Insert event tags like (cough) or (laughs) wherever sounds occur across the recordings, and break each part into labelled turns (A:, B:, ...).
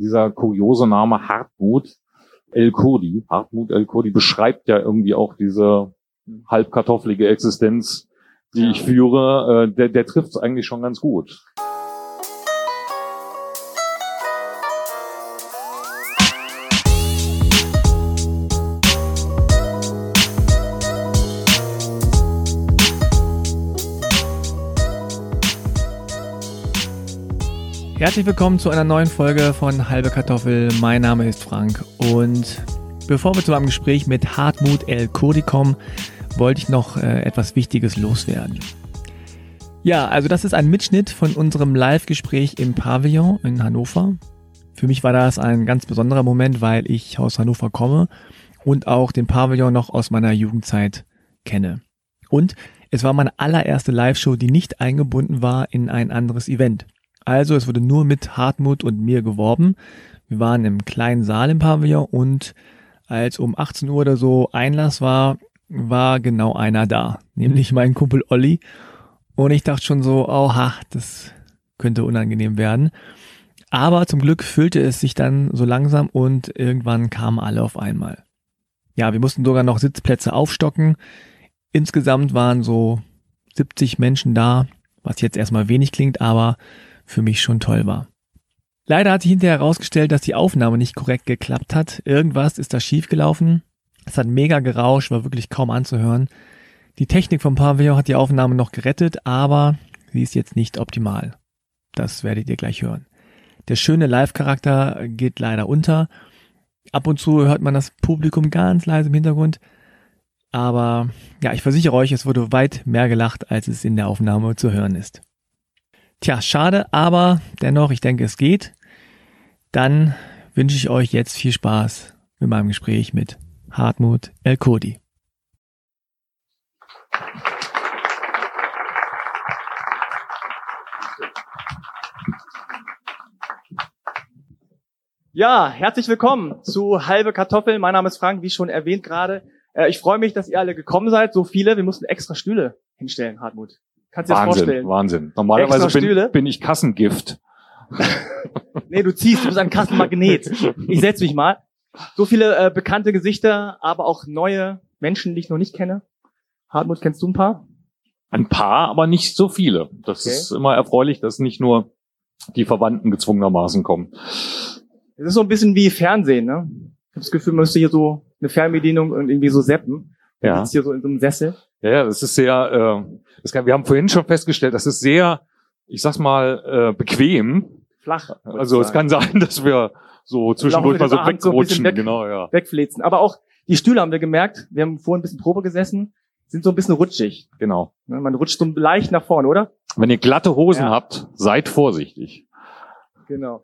A: dieser kuriose Name Hartmut El Kurdi, Hartmut El Kurdi beschreibt ja irgendwie auch diese halbkartoffelige Existenz, die ich führe. Äh, der der trifft es eigentlich schon ganz gut.
B: Herzlich willkommen zu einer neuen Folge von Halbe Kartoffel. Mein Name ist Frank und bevor wir zu einem Gespräch mit Hartmut El Kurdi kommen, wollte ich noch äh, etwas Wichtiges loswerden. Ja, also das ist ein Mitschnitt von unserem Live-Gespräch im Pavillon in Hannover. Für mich war das ein ganz besonderer Moment, weil ich aus Hannover komme und auch den Pavillon noch aus meiner Jugendzeit kenne. Und es war meine allererste Live-Show, die nicht eingebunden war in ein anderes Event. Also es wurde nur mit Hartmut und mir geworben. Wir waren im kleinen Saal im Pavillon und als um 18 Uhr oder so Einlass war, war genau einer da, nämlich mein Kumpel Olli. Und ich dachte schon so, oha, das könnte unangenehm werden. Aber zum Glück füllte es sich dann so langsam und irgendwann kamen alle auf einmal. Ja, wir mussten sogar noch Sitzplätze aufstocken. Insgesamt waren so 70 Menschen da, was jetzt erstmal wenig klingt, aber für mich schon toll war. Leider hat sich hinterher herausgestellt, dass die Aufnahme nicht korrekt geklappt hat. Irgendwas ist da schiefgelaufen. Es hat mega gerauscht, war wirklich kaum anzuhören. Die Technik vom Pavillon hat die Aufnahme noch gerettet, aber sie ist jetzt nicht optimal. Das werdet ihr gleich hören. Der schöne Live-Charakter geht leider unter. Ab und zu hört man das Publikum ganz leise im Hintergrund. Aber ja, ich versichere euch, es wurde weit mehr gelacht, als es in der Aufnahme zu hören ist. Tja, schade, aber dennoch, ich denke, es geht. Dann wünsche ich euch jetzt viel Spaß mit meinem Gespräch mit Hartmut El Kodi. Ja, herzlich willkommen zu Halbe Kartoffel. Mein Name ist Frank, wie schon erwähnt gerade. Äh, ich freue mich, dass ihr alle gekommen seid, so viele. Wir mussten extra Stühle hinstellen, Hartmut.
A: Kannst du dir das vorstellen? Wahnsinn. Normalerweise bin, bin ich Kassengift. (laughs)
B: nee, du ziehst, du bist ein Kassenmagnet. Ich setz mich mal. So viele äh, bekannte Gesichter, aber auch neue Menschen, die ich noch nicht kenne. Hartmut, kennst du ein paar?
A: Ein paar, aber nicht so viele. Das okay. ist immer erfreulich, dass nicht nur die Verwandten gezwungenermaßen kommen.
B: Es ist so ein bisschen wie Fernsehen, ne? Ich habe das Gefühl, man müsste hier so eine Fernbedienung und irgendwie so seppen. Ja. Sitzt hier so in so einem Sessel.
A: Ja, das ist sehr, äh, das kann, wir haben vorhin schon festgestellt, das ist sehr, ich sag's mal, äh, bequem.
B: Flach.
A: Also es kann sein, dass wir so zwischendurch mal so wegrutschen, so weg, genau, ja.
B: Wegflitzen. Aber auch die Stühle haben wir gemerkt, wir haben vorhin ein bisschen Probe gesessen, sind so ein bisschen rutschig.
A: Genau.
B: Man rutscht so leicht nach vorne, oder?
A: Wenn ihr glatte Hosen ja. habt, seid vorsichtig.
B: Genau.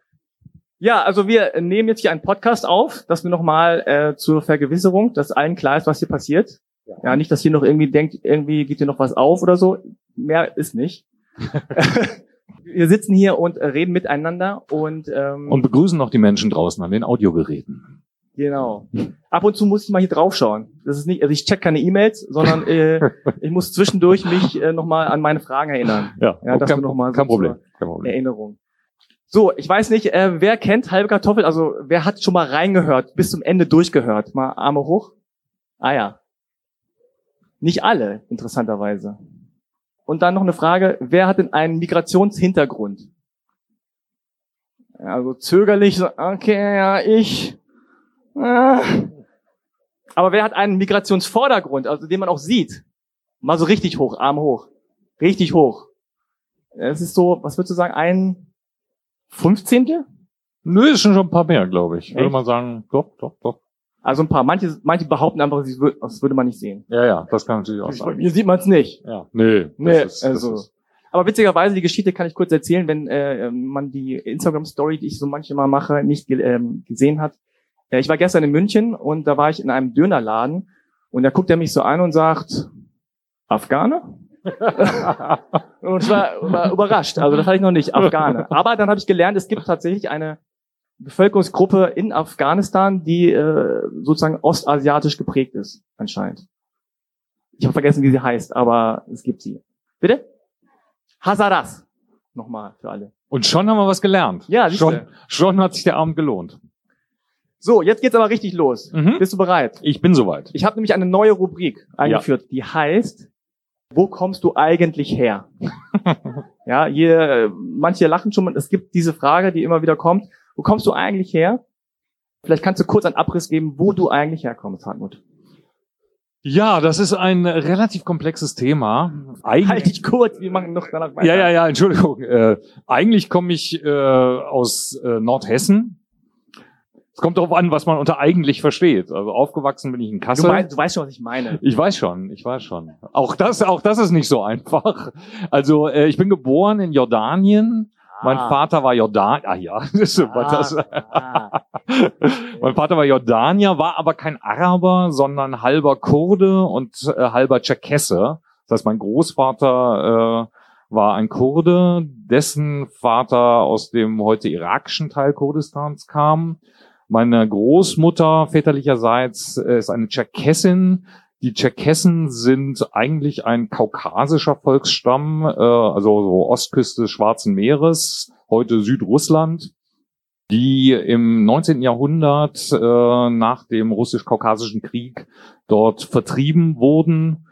B: Ja, also wir nehmen jetzt hier einen Podcast auf, dass wir nochmal äh, zur Vergewisserung, dass allen klar ist, was hier passiert. Ja. nicht, dass hier noch irgendwie denkt, irgendwie geht hier noch was auf oder so. Mehr ist nicht. (laughs) wir sitzen hier und reden miteinander und ähm,
A: und begrüßen noch die Menschen draußen an den Audiogeräten.
B: Genau. Ab und zu muss ich mal hier draufschauen. Das ist nicht, also ich check keine E-Mails, sondern äh, (laughs) ich muss zwischendurch mich äh, nochmal an meine Fragen erinnern.
A: Ja,
B: ja
A: das kein, noch mal
B: so kein, Problem, kein Problem. Erinnerung. So, ich weiß nicht, äh, wer kennt halbe Kartoffel? Also wer hat schon mal reingehört, bis zum Ende durchgehört? Mal Arme hoch. Ah ja, nicht alle, interessanterweise. Und dann noch eine Frage, wer hat denn einen Migrationshintergrund? Also zögerlich, so, okay, ja, ich. Ah. Aber wer hat einen Migrationsvordergrund, also den man auch sieht? Mal so richtig hoch, Arm hoch. Richtig hoch. Es ist so, was würdest du sagen, ein Fünfzehntel?
A: Nö, ist schon ein paar mehr, glaube ich. Echt? Würde man sagen, doch, doch, doch.
B: Also ein paar. Manche, manche behaupten einfach, das würde man nicht sehen.
A: Ja, ja, das kann natürlich auch sein.
B: Hier sieht man es nicht.
A: Ja, nee.
B: nee ist, also. Aber witzigerweise, die Geschichte kann ich kurz erzählen, wenn äh, man die Instagram-Story, die ich so manchmal mache, nicht ähm, gesehen hat. Äh, ich war gestern in München und da war ich in einem Dönerladen und da guckt er mich so an und sagt, Afghane? (laughs) und ich war, war überrascht. Also das hatte ich noch nicht, Afghane. Aber dann habe ich gelernt, es gibt tatsächlich eine Bevölkerungsgruppe in Afghanistan, die äh, sozusagen ostasiatisch geprägt ist, anscheinend. Ich habe vergessen, wie sie heißt, aber es gibt sie. Bitte? Hazaras. Nochmal für alle.
A: Und schon haben wir was gelernt.
B: Ja, siehste.
A: schon, schon hat sich der Abend gelohnt.
B: So, jetzt geht's aber richtig los.
A: Mhm.
B: Bist du bereit?
A: Ich bin soweit.
B: Ich habe nämlich eine neue Rubrik eingeführt, die heißt, wo kommst du eigentlich her? (laughs) ja, hier, äh, manche lachen schon, es gibt diese Frage, die immer wieder kommt, wo kommst du eigentlich her? Vielleicht kannst du kurz einen Abriss geben, wo du eigentlich herkommst, Hartmut.
A: Ja, das ist ein relativ komplexes Thema. Eigentlich,
B: Halt dich kurz, wir machen noch danach weiter.
A: ja, ja, ja, Entschuldigung. Äh, eigentlich komme ich äh, aus äh, Nordhessen. Es kommt darauf an, was man unter eigentlich versteht. Also aufgewachsen bin ich in
B: Du,
A: Kassel.
B: meinst, du weißt schon, was ich meine.
A: Ich weiß schon, ich weiß schon. Auch das, auch das ist nicht so einfach. Also äh, ich bin geboren in Jordanien. Mein
B: Ah.
A: Vater war Jordan. Ah ja, (laughs) das,
B: Ah,
A: das,
B: ah.
A: mein Vater war Jordanier, war aber kein Araber, sondern halber Kurde und äh, halber Tscherkesse. Das heißt, mein Großvater äh, war ein Kurde, dessen Vater aus dem heute irakischen Teil Kurdistans kam. Meine Großmutter väterlicherseits ist eine Tscherkessin. Die Tscherkessen sind eigentlich ein kaukasischer Volksstamm, äh, also so Ostküste des Schwarzen Meeres, heute Südrussland die im 19. Jahrhundert äh, nach dem russisch-kaukasischen Krieg dort vertrieben wurden,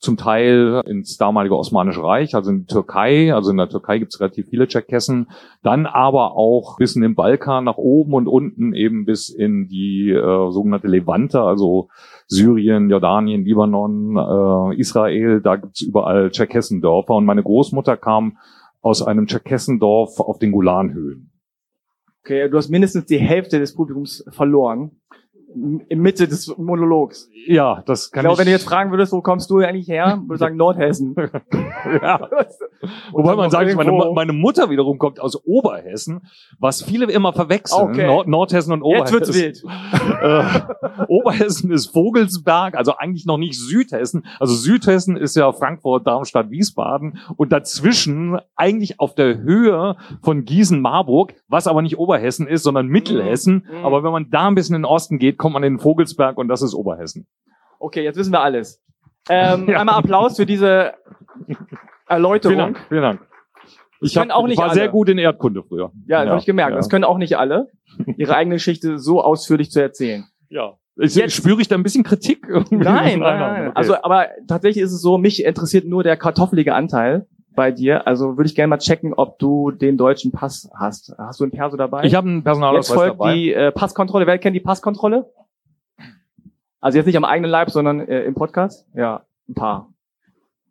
A: zum Teil ins damalige Osmanische Reich, also in die Türkei. Also in der Türkei gibt es relativ viele Tscherkessen. Dann aber auch bis in den Balkan nach oben und unten eben bis in die äh, sogenannte Levante, also Syrien, Jordanien, Libanon, äh, Israel. Da gibt's überall Tscherkessendörfer. Und meine Großmutter kam aus einem Tscherkessendorf auf den Golanhöhen.
B: Okay, du hast mindestens die Hälfte des Publikums verloren. Mitte des Monologs.
A: Ja, das
B: Ich
A: kann
B: glaube,
A: ich.
B: wenn du jetzt fragen würdest, wo kommst du eigentlich her, würde ich sagen Nordhessen. (laughs)
A: ja. (laughs) Wobei man sagt, meine, meine Mutter wiederum kommt aus Oberhessen, was viele immer verwechseln.
B: Okay.
A: Nord Nordhessen und
B: Jetzt
A: Oberhessen.
B: wird's wild. (laughs)
A: Äh, Oberhessen ist Vogelsberg, also eigentlich noch nicht Südhessen. Also Südhessen ist ja Frankfurt, Darmstadt, Wiesbaden und dazwischen eigentlich auf der Höhe von Gießen-Marburg, was aber nicht Oberhessen ist, sondern Mittelhessen.
B: Mhm.
A: Aber wenn man da ein bisschen in den Osten geht, kommt man in den Vogelsberg und das ist Oberhessen.
B: Okay, jetzt wissen wir alles. Ähm, (laughs)
A: Ja.
B: Einmal Applaus für diese Erläuterung.
A: Vielen Dank, vielen Dank. Ich,
B: können
A: hab,
B: auch nicht
A: ich war
B: alle.
A: sehr gut in Erdkunde früher.
B: Ja, das habe ich gemerkt.
A: Ja.
B: Das können auch nicht alle, ihre eigene Geschichte so ausführlich zu erzählen.
A: Ja. Ich,
B: Jetzt-
A: spüre ich da ein bisschen Kritik? irgendwie? (laughs)
B: Nein, nein, nein.
A: okay.
B: Also, aber tatsächlich ist es so, mich interessiert nur der kartoffelige Anteil bei dir. Also würde ich gerne mal checken, ob du den deutschen Pass hast. Hast du einen Perso dabei?
A: ich habe einen
B: Jetzt
A: Personalausweis
B: folgt
A: dabei.
B: die äh, Passkontrolle. Wer kennt die Passkontrolle? Also jetzt nicht am eigenen Leib, sondern äh, im Podcast? Ja, ein paar.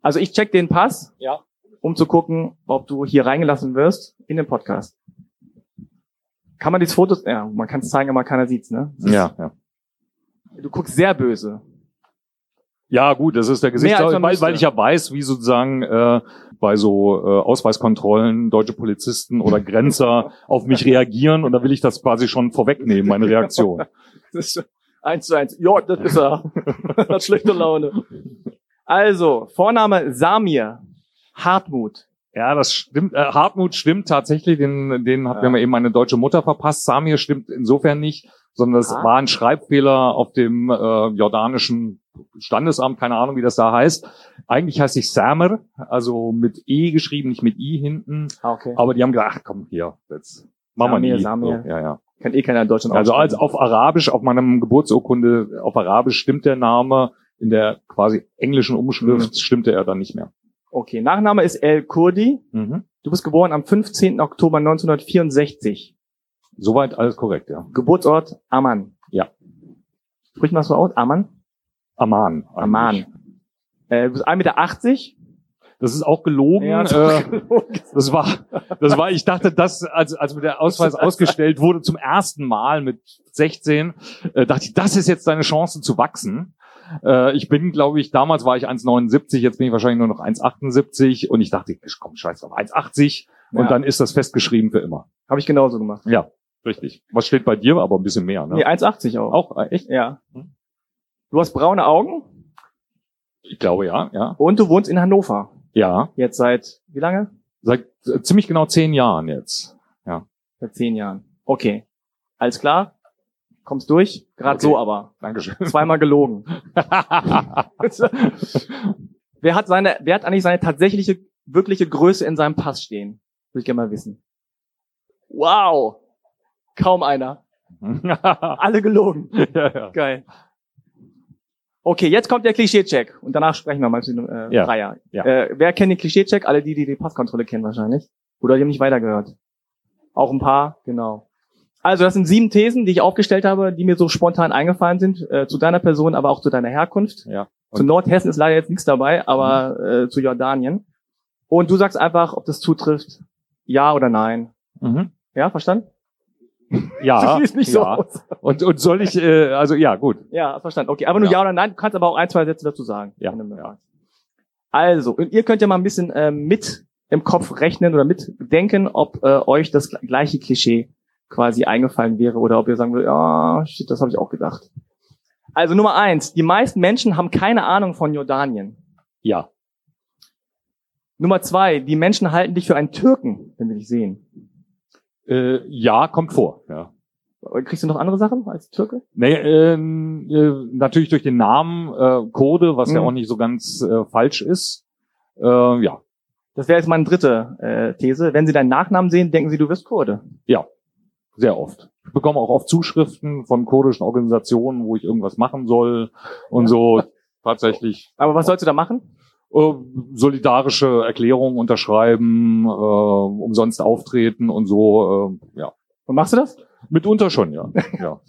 B: Also ich check den Pass,
A: Ja.
B: um zu gucken, ob du hier reingelassen wirst in den Podcast. Kann man dieses Foto, ja, man kann es zeigen, aber keiner sieht's, ne?
A: Ja, ja.
B: Du guckst sehr böse.
A: Ja, gut, das ist der
B: man
A: weil, weil ich ja weiß, wie sozusagen äh, bei so äh, Ausweiskontrollen deutsche Polizisten oder Grenzer auf mich reagieren und da will ich das quasi schon vorwegnehmen, meine Reaktion. (laughs)
B: Das ist eins zu eins. Ja, das ist er. (laughs) Hat schlechte Laune. Also, Vorname Samir. Hartmut.
A: Ja, das stimmt. Äh, Hartmut stimmt tatsächlich, den, den hat
B: Ja.
A: mir eben meine deutsche Mutter verpasst. Samir stimmt insofern nicht, sondern es
B: Ah.
A: war ein Schreibfehler auf dem äh, jordanischen Standesamt, keine Ahnung, wie das da heißt. Eigentlich heißt ich Samer, also mit E geschrieben, nicht mit I hinten.
B: Ah, okay.
A: Aber die haben gesagt, ach komm, hier, jetzt machen wir
B: Samir.
A: So, ja, ja.
B: Kann eh keiner in Deutschland
A: Also als auf Arabisch, auf meinem Geburtsurkunde, auf Arabisch stimmt der Name, in der quasi englischen Umschrift stimmte er dann nicht mehr.
B: Okay, Nachname ist El Kurdi.
A: Mhm.
B: Du bist geboren am 15. Oktober 1964.
A: Soweit alles korrekt, ja.
B: Geburtsort Amman.
A: Ja.
B: Sprich mal so aus. Amman?
A: Aman. eigentlich.
B: Amman. Äh, du bist 1,80 Meter.
A: Das ist auch gelogen.
B: Ja,
A: äh, das war, das war, ich dachte, das, als, als mir der Ausweis ausgestellt wurde zum ersten Mal mit 16, äh, dachte ich, das ist jetzt deine Chance zu wachsen. Äh, ich bin, glaube ich, damals war ich 1,79, jetzt bin ich wahrscheinlich nur noch 1,78 und ich dachte, komm, scheiß auf 1,80 und
B: Ja.
A: dann ist das festgeschrieben für immer.
B: Habe ich genauso gemacht.
A: Ja, richtig. Was steht bei dir? Aber ein bisschen mehr, ne?
B: Nee, 1,80 auch.
A: Auch, äh, echt?
B: Ja.
A: Hm.
B: Du hast braune Augen
A: Ich glaube, ja, ja.
B: und du wohnst in Hannover.
A: Ja,
B: Jetzt seit, wie lange?
A: seit äh, ziemlich genau zehn Jahren jetzt.
B: Seit zehn Jahren. Okay. Alles klar? Kommst durch? Gerade
A: Okay.
B: so aber.
A: Dankeschön. (laughs)
B: Zweimal gelogen. (laughs) wer hat seine, wer hat eigentlich seine tatsächliche, wirkliche Größe in seinem Pass stehen? Würde ich gerne mal wissen. Wow! Kaum einer. (laughs) Alle gelogen.
A: ja, ja.
B: Geil. Okay, jetzt kommt der Klischee-Check und danach sprechen wir mal bisschen äh,
A: Ja.
B: freier.
A: Ja.
B: Äh, wer kennt den Klischee-Check? Alle die, die die Passkontrolle kennen wahrscheinlich. Oder die haben nicht weitergehört. Auch ein paar, genau. Also das sind sieben Thesen, die ich aufgestellt habe, die mir so spontan eingefallen sind, äh, zu deiner Person, aber auch zu deiner Herkunft.
A: Ja.
B: Zu Nordhessen ist leider jetzt nichts dabei, aber äh, zu Jordanien. Und du sagst einfach, ob das zutrifft, ja oder nein.
A: Mhm.
B: Ja, verstanden? (laughs)
A: Ja,
B: Du siehst nicht so
A: ja.
B: aus.
A: Und, und soll ich, äh, also ja, gut.
B: Ja, verstanden. Okay, aber nur
A: Ja.
B: ja. oder nein. Du kannst aber auch ein, zwei Sätze dazu sagen.
A: Ja, ja.
B: Also, und ihr könnt ja mal ein bisschen ähm, mit im Kopf rechnen oder mitdenken, ob äh, euch das gleiche Klischee quasi eingefallen wäre oder ob ihr sagen würdet, ja, shit, das habe ich auch gedacht. Also Nummer eins, die meisten Menschen haben keine Ahnung von Jordanien.
A: Ja.
B: Nummer zwei, die Menschen halten dich für einen Türken, wenn wir dich sehen.
A: Äh, ja, kommt vor. Ja.
B: Kriegst du noch andere Sachen als Türke?
A: Nee, ähm, äh, natürlich durch den Namen äh, Code, was ja
B: Mhm.
A: auch nicht so ganz äh, falsch ist. Äh, ja,
B: Das wäre jetzt meine dritte äh, These. Wenn sie deinen Nachnamen sehen, denken sie, du wirst Kurde.
A: sehr oft. Ich bekomme auch oft Zuschriften von kurdischen Organisationen, wo ich irgendwas machen soll und so tatsächlich
B: Aber was sollst du da machen?
A: Äh, solidarische Erklärungen unterschreiben, äh, umsonst auftreten und so. Äh, ja,
B: Und machst du das?
A: mitunter schon, ja. (laughs) ja.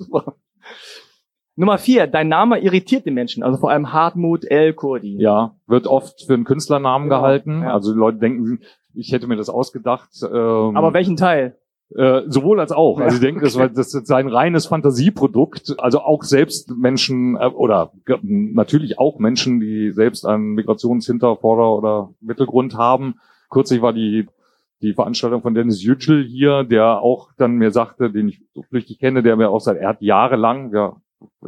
B: Nummer vier, dein Name irritiert den Menschen, also vor allem Hartmut L. Kurdi.
A: Ja, wird oft für einen Künstlernamen
B: Genau,
A: gehalten.
B: ja.
A: Also die Leute denken, ich hätte mir das ausgedacht. Ähm,
B: Aber welchen Teil?
A: Äh, sowohl als auch. Also ich denke, das, war, das ist ein reines Fantasieprodukt. Also auch selbst Menschen äh, oder natürlich auch Menschen, die selbst einen Migrationshintervorder- oder Mittelgrund haben. Kürzlich war die die Veranstaltung von Dennis Yücel hier, der auch dann mir sagte, den ich so flüchtig kenne, der mir auch seit, er hat jahrelang, ja,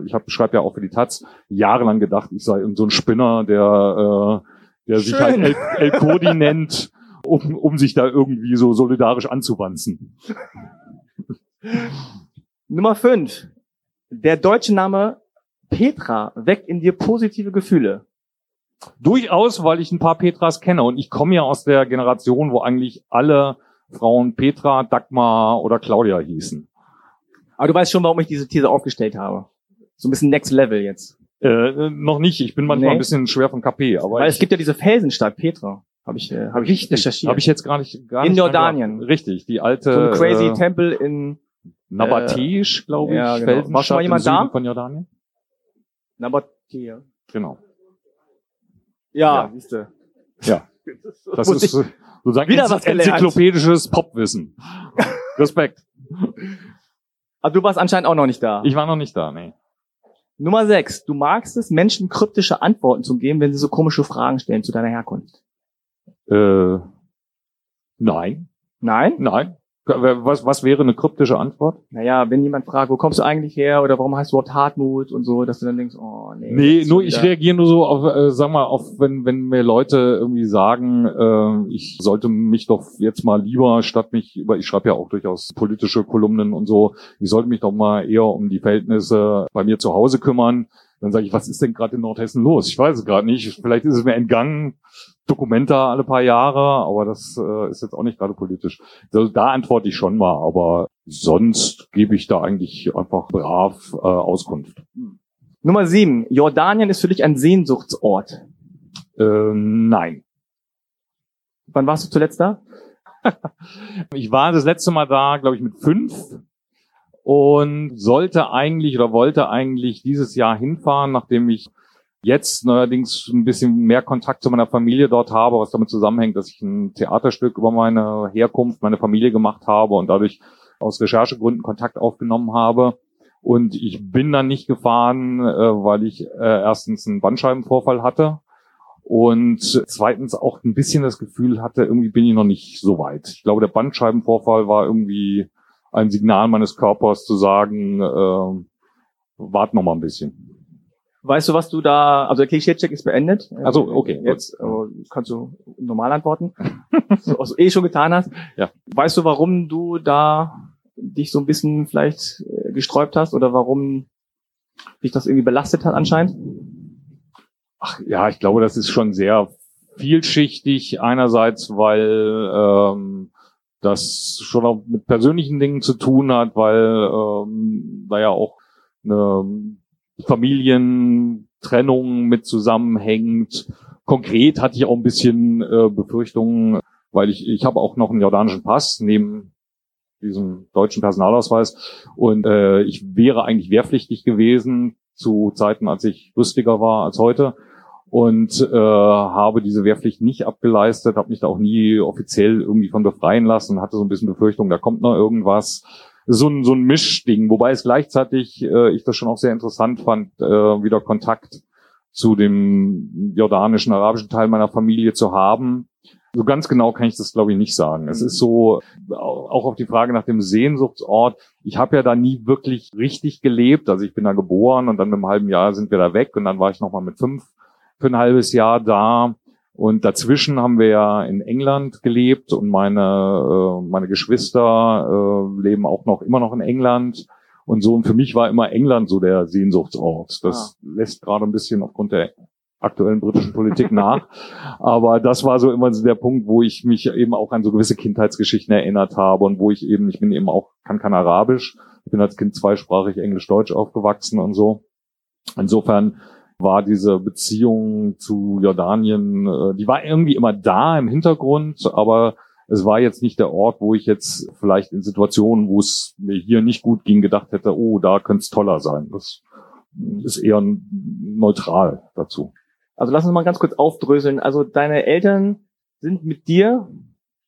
A: ich hab, schreibe ja auch für die Taz, jahrelang gedacht, ich sei so ein Spinner, der, äh, der sich halt
B: Schön.
A: El, El Codi nennt, um, um sich da irgendwie so solidarisch anzuwanzen.
B: Nummer fünf, der deutsche Name Petra weckt in dir positive Gefühle.
A: Durchaus, weil ich ein paar Petras kenne und ich komme ja aus der Generation, wo eigentlich alle Frauen Petra, Dagmar oder Claudia hießen.
B: Aber du weißt schon, warum ich diese These aufgestellt habe. So ein bisschen Next Level jetzt.
A: Äh, noch nicht, ich bin manchmal
B: Nee.
A: ein bisschen schwer vom KP, aber
B: Weil es gibt ja diese Felsenstadt Petra. Habe ich, äh, hab ich recherchiert.
A: habe ich jetzt gar nicht gar
B: In
A: nicht
B: Jordanien.
A: Richtig, die alte
B: so ein crazy
A: äh,
B: Tempel in
A: Nabatesh, glaube ich,
B: ja, genau. War schon mal jemand da?
A: von Jordanien.
B: Nabatea.
A: Genau.
B: Ja,
A: Ja.
B: siehst du.
A: Ja. (laughs) Das ist äh, sozusagen
B: Wieder was
A: enzyklopädisches Popwissen. (laughs) Respekt.
B: Aber du warst anscheinend auch noch nicht da.
A: Ich war noch nicht da, nee.
B: Nummer sechs. Du magst es, Menschen kryptische Antworten zu geben, wenn sie so komische Fragen stellen zu deiner Herkunft.
A: Äh, nein,
B: Nein?
A: nein. Was, was wäre eine kryptische Antwort?
B: Naja, wenn jemand fragt, wo kommst du eigentlich her oder warum heißt du überhaupt Hartmut und so, dass du dann denkst, oh nee.
A: Nee, nur ich reagiere nur so auf, äh, sag mal, auf, wenn, wenn mir Leute irgendwie sagen, äh, ich sollte mich doch jetzt mal lieber, statt mich über, ich schreibe ja auch durchaus politische Kolumnen und so, ich sollte mich doch mal eher um die Verhältnisse bei mir zu Hause kümmern. Dann sage ich, was ist denn gerade in Nordhessen los? Ich weiß es gerade nicht. Vielleicht ist es mir entgangen. Dokumenta alle paar Jahre, aber das äh, ist jetzt auch nicht gerade politisch. Also da antworte ich schon mal, aber sonst gebe ich da eigentlich einfach brav äh, Auskunft.
B: Nummer sieben. Jordanien ist für dich ein Sehnsuchtsort.
A: Äh, nein.
B: Wann warst du zuletzt da? (laughs)
A: Ich war das letzte Mal da, glaube ich, mit fünf und sollte eigentlich oder wollte eigentlich dieses Jahr hinfahren, nachdem ich jetzt neuerdings ein bisschen mehr Kontakt zu meiner Familie dort habe, was damit zusammenhängt, dass ich ein Theaterstück über meine Herkunft, meine Familie gemacht habe und dadurch aus Recherchegründen Kontakt aufgenommen habe. Und ich bin dann nicht gefahren, äh, weil ich äh, erstens einen Bandscheibenvorfall hatte und zweitens auch ein bisschen das Gefühl hatte, irgendwie bin ich noch nicht so weit. Ich glaube, der Bandscheibenvorfall war irgendwie ein Signal meines Körpers zu sagen, äh, wart noch mal ein bisschen.
B: Weißt du, was du da, also der Klischee-Check ist beendet.
A: Ach so, okay,
B: Jetzt äh, kannst du normal antworten. (laughs) so, was du eh schon getan hast.
A: Ja.
B: Weißt du, warum du da dich so ein bisschen vielleicht äh, gesträubt hast oder warum dich das irgendwie belastet hat anscheinend?
A: Ach ja, ich glaube, das ist schon sehr vielschichtig. Einerseits, weil ähm, das schon auch mit persönlichen Dingen zu tun hat, weil ähm, da ja auch eine Familientrennung mit zusammenhängt. Konkret hatte ich auch ein bisschen äh, Befürchtungen, weil ich, ich habe auch noch einen jordanischen Pass neben diesem deutschen Personalausweis und äh, ich wäre eigentlich wehrpflichtig gewesen zu Zeiten, als ich rüstiger war als heute und äh, habe diese Wehrpflicht nicht abgeleistet, habe mich da auch nie offiziell irgendwie von befreien lassen, hatte so ein bisschen Befürchtung, da kommt noch irgendwas. So ein, so ein Mischding, wobei es gleichzeitig äh, ich das schon auch sehr interessant fand, äh, wieder Kontakt zu dem jordanischen, arabischen Teil meiner Familie zu haben so ganz genau kann ich das, glaube ich, nicht sagen. Es ist so, auch auf die Frage nach dem Sehnsuchtsort. Ich habe ja da nie wirklich richtig gelebt. Also ich bin da geboren und dann mit einem halben Jahr sind wir da weg und dann war ich nochmal mit fünf für ein halbes Jahr da. Und dazwischen haben wir ja in England gelebt und meine, äh, meine Geschwister äh, leben auch noch immer noch in England. Und so, und für mich war immer England so der Sehnsuchtsort. Das ah. lässt gerade ein bisschen aufgrund der aktuellen britischen Politik nach. (laughs) Aber das war so immer so der Punkt, wo ich mich eben auch an so gewisse Kindheitsgeschichten erinnert habe und wo ich eben, ich bin eben auch, kann kein Arabisch. Ich bin als Kind zweisprachig Englisch-Deutsch aufgewachsen und so. Insofern war diese Beziehung zu Jordanien, äh, die war irgendwie immer da im Hintergrund, aber es war jetzt nicht der Ort, wo ich jetzt vielleicht in Situationen, wo es mir hier nicht gut ging, gedacht hätte, oh, da könnte es toller sein. Das ist eher neutral dazu.
B: Also lass uns mal ganz kurz aufdröseln. Also deine Eltern sind mit dir.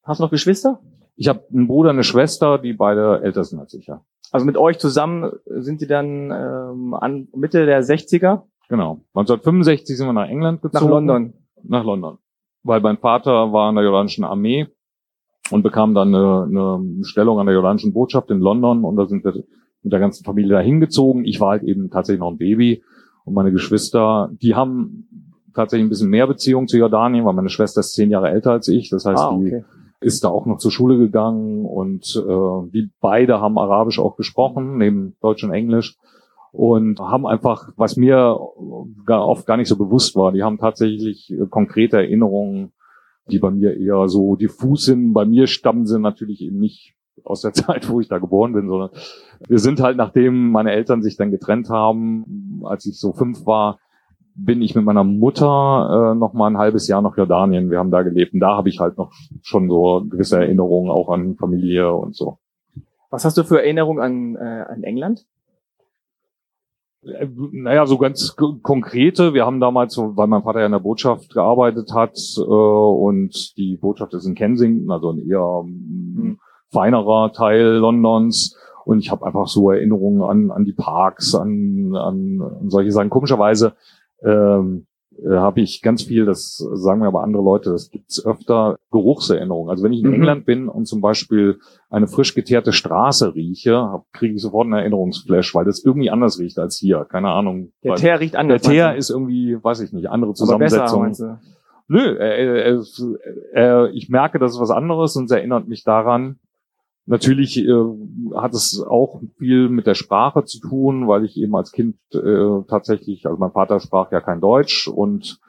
B: Hast du noch Geschwister?
A: Ich habe einen Bruder, eine Schwester, die beide älter sind als ich, ja.
B: Also mit euch zusammen sind sie dann ähm, an Mitte der 60er?
A: Genau. 1965 sind wir nach England gezogen.
B: Nach London.
A: Nach London. Weil mein Vater war in der jordanischen Armee und bekam dann eine, eine Stellung an der jordanischen Botschaft in London und da sind wir mit der ganzen Familie da hingezogen. Ich war halt eben tatsächlich noch ein Baby und meine Geschwister, die haben tatsächlich ein bisschen mehr Beziehung zu Jordanien, weil meine Schwester ist zehn Jahre älter als ich. Das heißt, ah, okay. die ist da auch noch zur Schule gegangen und äh, die beide haben Arabisch auch gesprochen, neben Deutsch und Englisch und haben einfach, was mir gar, oft gar nicht so bewusst war, die haben tatsächlich äh, konkrete Erinnerungen, die bei mir eher so diffus sind. Bei mir stammen sie natürlich eben nicht aus der (laughs) Zeit, wo ich da geboren bin, sondern wir sind halt, nachdem meine Eltern sich dann getrennt haben, als ich so fünf war, bin ich mit meiner Mutter äh, noch mal ein halbes Jahr nach Jordanien. Wir haben da gelebt und da habe ich halt noch schon so gewisse Erinnerungen auch an Familie und so.
B: Was hast du für Erinnerungen an, äh, an England?
A: Naja, so ganz konkrete. Wir haben damals, weil mein Vater ja in der Botschaft gearbeitet hat äh, und die Botschaft ist in Kensington, also ein eher mhm. feinerer Teil Londons. Und ich habe einfach so Erinnerungen an, an die Parks, an, an, an solche Sachen. Komischerweise ähm, äh, habe ich ganz viel, das sagen mir aber andere Leute, das gibt's öfter, Geruchserinnerungen. Also wenn ich in mhm. England bin und zum Beispiel eine frisch geteerte Straße rieche, kriege ich sofort einen Erinnerungsflash, weil das irgendwie anders riecht als hier. Keine Ahnung.
B: Der Teer riecht anders.
A: Der Teer ist irgendwie, weiß ich nicht, andere Zusammensetzung. Nö, äh, äh, äh, ich merke, das ist was anderes und es erinnert mich daran, Natürlich äh, hat es auch viel mit der Sprache zu tun, weil ich eben als Kind äh, tatsächlich, also mein Vater sprach ja kein Deutsch und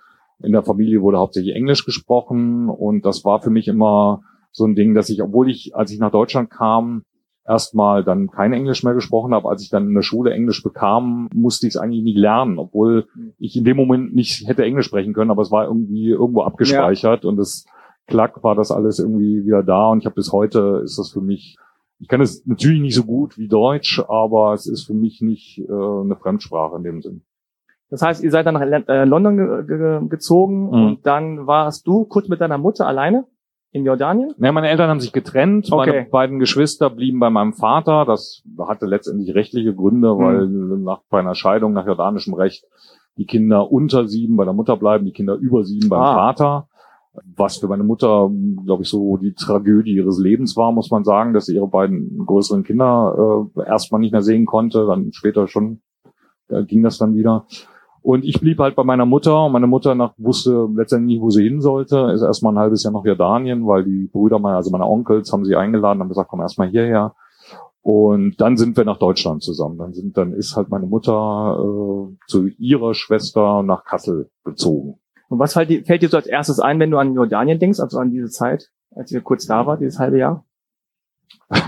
A: in der Familie wurde hauptsächlich Englisch gesprochen. Und das war für mich immer so ein Ding, dass ich, obwohl ich, als ich nach Deutschland kam, erstmal dann kein Englisch mehr gesprochen habe, als ich dann in der Schule Englisch bekam, musste ich es eigentlich nie lernen, obwohl ich in dem Moment nicht hätte Englisch sprechen können, aber es war irgendwie irgendwo abgespeichert ja. und es klack war das alles irgendwie wieder da und ich habe bis heute ist das für mich, ich kann es natürlich nicht so gut wie Deutsch, aber es ist für mich nicht äh, eine Fremdsprache in dem Sinn.
B: Das heißt, ihr seid dann nach äh, London ge ge gezogen mhm. und dann warst du kurz mit deiner Mutter alleine in Jordanien?
A: Ja, meine Eltern haben sich getrennt. Okay. Meine beiden Geschwister blieben bei meinem Vater. Das hatte letztendlich rechtliche Gründe, mhm. weil nach bei einer Scheidung nach jordanischem Recht die Kinder unter sieben bei der Mutter bleiben, die Kinder über sieben beim ah. Vater was für meine Mutter, glaube ich, so die Tragödie ihres Lebens war, muss man sagen, dass sie ihre beiden größeren Kinder äh, erstmal nicht mehr sehen konnte, dann später schon äh, ging das dann wieder. Und ich blieb halt bei meiner Mutter meine Mutter nach, wusste letztendlich nicht, wo sie hin sollte, ist erstmal ein halbes Jahr nach Jordanien, weil die Brüder meiner, also meine Onkels, haben sie eingeladen, haben gesagt, komm erstmal hierher. Und dann sind wir nach Deutschland zusammen. Dann sind, dann ist halt meine Mutter äh, zu ihrer Schwester nach Kassel gezogen.
B: Und was fällt dir, fällt dir so als erstes ein, wenn du an Jordanien denkst, also an diese Zeit, als ihr kurz da war, dieses halbe Jahr? (laughs)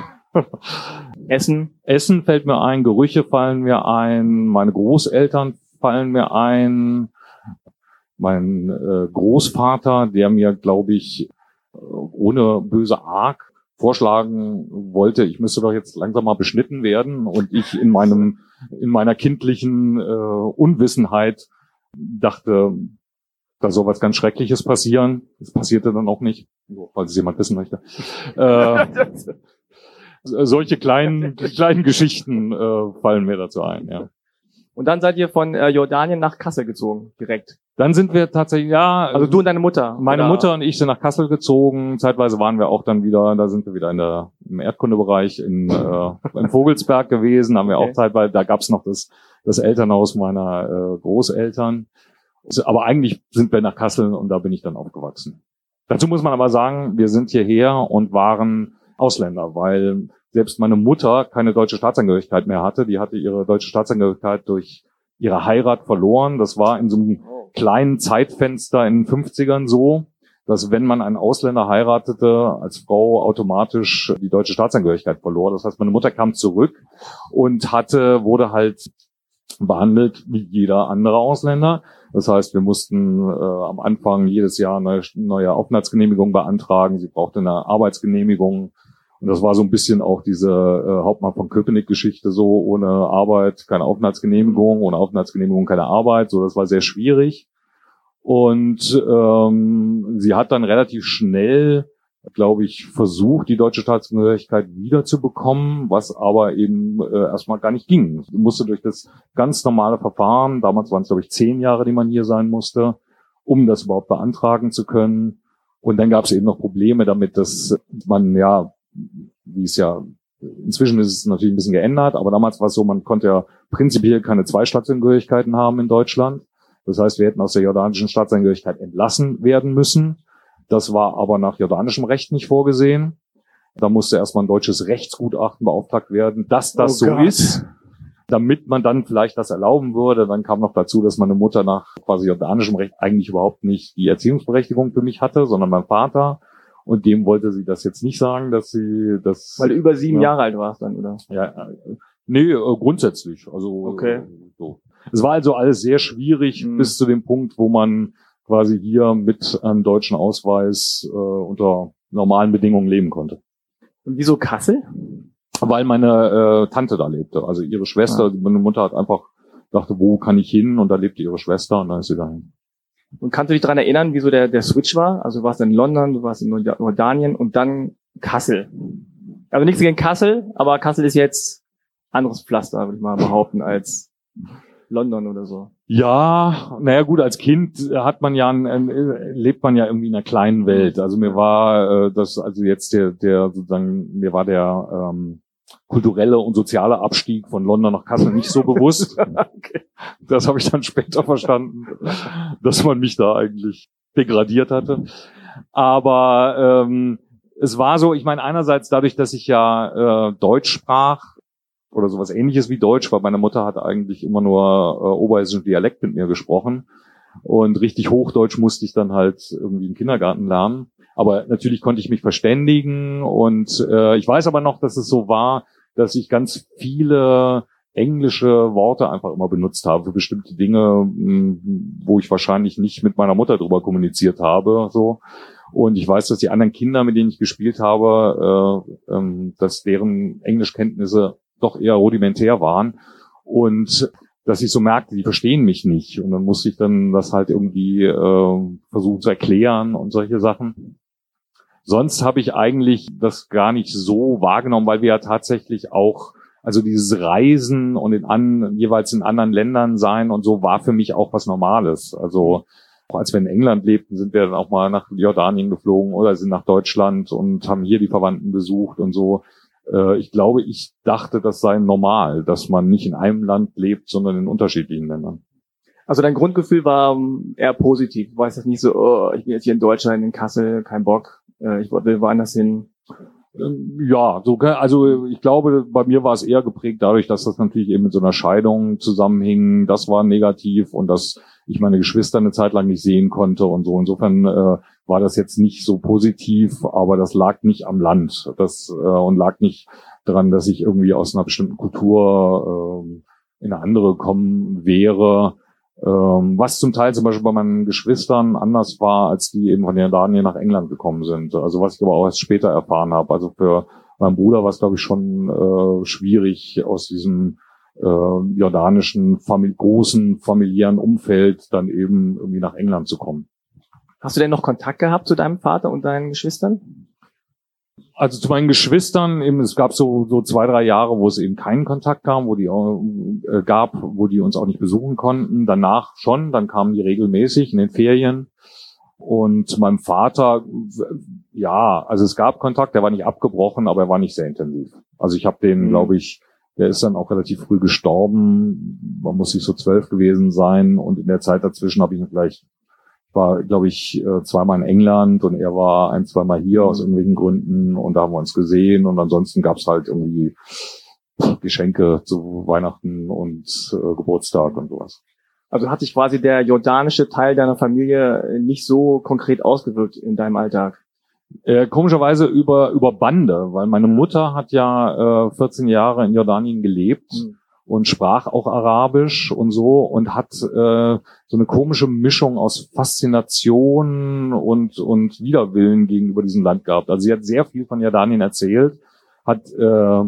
B: Essen?
A: Essen fällt mir ein, Gerüche fallen mir ein, meine Großeltern fallen mir ein, mein äh, Großvater, der mir, glaube ich, ohne böse Arg vorschlagen wollte, ich müsste doch jetzt langsam mal beschnitten werden und ich in meinem in meiner kindlichen äh, Unwissenheit dachte, da soll was ganz Schreckliches passieren. Das passierte dann auch nicht, falls es jemand wissen möchte. Äh, (laughs) solche kleinen kleinen Geschichten äh, fallen mir dazu ein. Ja.
B: Und dann seid ihr von äh, Jordanien nach Kassel gezogen, direkt.
A: Dann sind wir tatsächlich, ja.
B: Also du und deine Mutter.
A: Meine oder? Mutter und ich sind nach Kassel gezogen. Zeitweise waren wir auch dann wieder, da sind wir wieder in der, im Erdkundebereich in, äh, in Vogelsberg gewesen. Haben wir okay. auch zeitweise, da gab's noch das, das Elternhaus meiner äh, Großeltern. Aber eigentlich sind wir nach Kassel und da bin ich dann aufgewachsen. Dazu muss man aber sagen, wir sind hierher und waren Ausländer, weil selbst meine Mutter keine deutsche Staatsangehörigkeit mehr hatte. Die hatte ihre deutsche Staatsangehörigkeit durch ihre Heirat verloren. Das war in so einem kleinen Zeitfenster in den 50ern so, dass wenn man einen Ausländer heiratete, als Frau automatisch die deutsche Staatsangehörigkeit verlor. Das heißt, meine Mutter kam zurück und hatte, wurde halt behandelt wie jeder andere Ausländer. Das heißt, wir mussten äh, am Anfang jedes Jahr eine neue Aufenthaltsgenehmigung beantragen. Sie brauchte eine Arbeitsgenehmigung. Und das war so ein bisschen auch diese äh, Hauptmann von Köpenick-Geschichte so, ohne Arbeit keine Aufenthaltsgenehmigung, ohne Aufenthaltsgenehmigung keine Arbeit. So, das war sehr schwierig. Und ähm, sie hat dann relativ schnell, glaube ich, versucht, die deutsche Staatsangehörigkeit wiederzubekommen, was aber eben äh, erstmal gar nicht ging. Sie musste durch das ganz normale Verfahren, damals waren es, glaube ich, zehn Jahre, die man hier sein musste, um das überhaupt beantragen zu können. Und dann gab es eben noch Probleme damit, dass man ja wie es ja inzwischen ist es natürlich ein bisschen geändert, aber damals war es so, man konnte ja prinzipiell keine zwei Staatsangehörigkeiten haben in Deutschland. Das heißt, wir hätten aus der jordanischen Staatsangehörigkeit entlassen werden müssen. Das war aber nach jordanischem Recht nicht vorgesehen. Da musste erstmal ein deutsches Rechtsgutachten beauftragt werden, dass das oh so Gott. ist, damit man dann vielleicht das erlauben würde. Dann kam noch dazu, dass meine Mutter nach quasi jordanischem Recht eigentlich überhaupt nicht die Erziehungsberechtigung für mich hatte, sondern mein Vater. Und dem wollte sie das jetzt nicht sagen, dass sie das.
B: Weil du über sieben ja, Jahre alt warst dann, oder?
A: Ja, äh, nee, äh, grundsätzlich. Also
B: okay.
A: Äh, so. Es war also alles sehr schwierig mhm. bis zu dem Punkt, wo man quasi hier mit einem deutschen Ausweis äh, unter normalen Bedingungen leben konnte.
B: Und wieso Kassel?
A: Weil meine äh, Tante da lebte. Also ihre Schwester, ja. meine Mutter hat einfach dachte, wo kann ich hin? Und da lebte ihre Schwester und dann ist sie dahin.
B: Und kannst du dich daran erinnern, wieso der, der Switch war? Also du warst in London, du warst in Jordanien und dann Kassel. Also nichts gegen Kassel, aber Kassel ist jetzt anderes Pflaster, würde ich mal behaupten, als London oder so.
A: Ja, naja gut, als Kind hat man ja, ein, lebt man ja irgendwie in einer kleinen Welt. Also mir war äh, das, also jetzt der, der sozusagen, mir war der ähm, kulturelle und soziale Abstieg von London nach Kassel nicht so bewusst. (laughs) okay. Das habe ich dann später verstanden, dass man mich da eigentlich degradiert hatte. Aber ähm, es war so, ich meine, einerseits dadurch, dass ich ja äh, Deutsch sprach oder sowas ähnliches wie Deutsch, weil meine Mutter hat eigentlich immer nur äh, oberhessischen Dialekt mit mir gesprochen. Und richtig Hochdeutsch musste ich dann halt irgendwie im Kindergarten lernen. Aber natürlich konnte ich mich verständigen und äh, ich weiß aber noch, dass es so war, dass ich ganz viele englische Worte einfach immer benutzt habe für bestimmte Dinge, hm, wo ich wahrscheinlich nicht mit meiner Mutter drüber kommuniziert habe. So. Und ich weiß, dass die anderen Kinder, mit denen ich gespielt habe, äh, ähm, dass deren Englischkenntnisse doch eher rudimentär waren. Und dass ich so merkte, die verstehen mich nicht. Und dann musste ich dann das halt irgendwie äh, versuchen zu erklären und solche Sachen. Sonst habe ich eigentlich das gar nicht so wahrgenommen, weil wir ja tatsächlich auch, also dieses Reisen und in an, jeweils in anderen Ländern sein und so war für mich auch was Normales. Also auch als wir in England lebten, sind wir dann auch mal nach Jordanien geflogen oder sind nach Deutschland und haben hier die Verwandten besucht und so. Äh, ich glaube, ich dachte, das sei normal, dass man nicht in einem Land lebt, sondern in unterschiedlichen Ländern.
B: Also dein Grundgefühl war ähm, eher positiv. Du weißt das nicht so, oh, ich bin jetzt hier in Deutschland, in Kassel, kein Bock. Äh, ich wollte woanders hin.
A: Ähm, ja, so, also ich glaube, bei mir war es eher geprägt dadurch, dass das natürlich eben mit so einer Scheidung zusammenhing. Das war negativ und dass ich meine Geschwister eine Zeit lang nicht sehen konnte und so. Insofern äh, war das jetzt nicht so positiv, aber das lag nicht am Land. Das äh, und lag nicht daran, dass ich irgendwie aus einer bestimmten Kultur äh, in eine andere kommen wäre. Ähm, was zum Teil zum Beispiel bei meinen Geschwistern anders war, als die eben von Jordanien nach England gekommen sind. Also was ich aber auch erst später erfahren habe. Also für meinen Bruder war es, glaube ich, schon äh, schwierig, aus diesem äh, jordanischen famili großen familiären Umfeld dann eben irgendwie nach England zu kommen.
B: Hast du denn noch Kontakt gehabt zu deinem Vater und deinen Geschwistern?
A: Also zu meinen Geschwistern, eben, es gab so, so zwei, drei Jahre, wo es eben keinen Kontakt gab, wo die äh, gab, wo die uns auch nicht besuchen konnten. Danach schon, dann kamen die regelmäßig in den Ferien. Und zu meinem Vater, ja, also es gab Kontakt, der war nicht abgebrochen, aber er war nicht sehr intensiv. Also ich habe den, mhm. glaube ich, der ist dann auch relativ früh gestorben. Man muss sich so zwölf gewesen sein. Und in der Zeit dazwischen habe ich ihn vielleicht war, glaube ich, äh, zweimal in England und er war ein, zweimal hier aus irgendwelchen Gründen und da haben wir uns gesehen und ansonsten gab es halt irgendwie Geschenke zu Weihnachten und äh, Geburtstag und sowas.
B: Also hat sich quasi der jordanische Teil deiner Familie nicht so konkret ausgewirkt in deinem Alltag?
A: Äh, komischerweise über, über Bande, weil meine Mutter hat ja äh, 14 Jahre in Jordanien gelebt. Mhm und sprach auch Arabisch und so und hat äh, so eine komische Mischung aus Faszination und und Widerwillen gegenüber diesem Land gehabt. Also sie hat sehr viel von Jordanien erzählt, hat äh,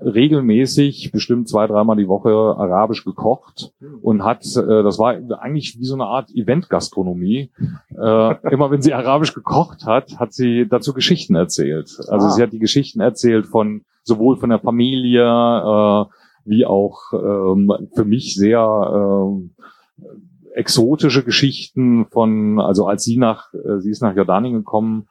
A: regelmäßig bestimmt zwei, dreimal die Woche arabisch gekocht und hat, äh, das war eigentlich wie so eine Art Event-Gastronomie. Äh, immer wenn sie arabisch gekocht hat, hat sie dazu Geschichten erzählt. Also ah. sie hat die Geschichten erzählt von sowohl von der Familie, äh, wie auch ähm, für mich sehr ähm, exotische Geschichten von, also als sie nach, äh, sie ist nach Jordanien gekommen,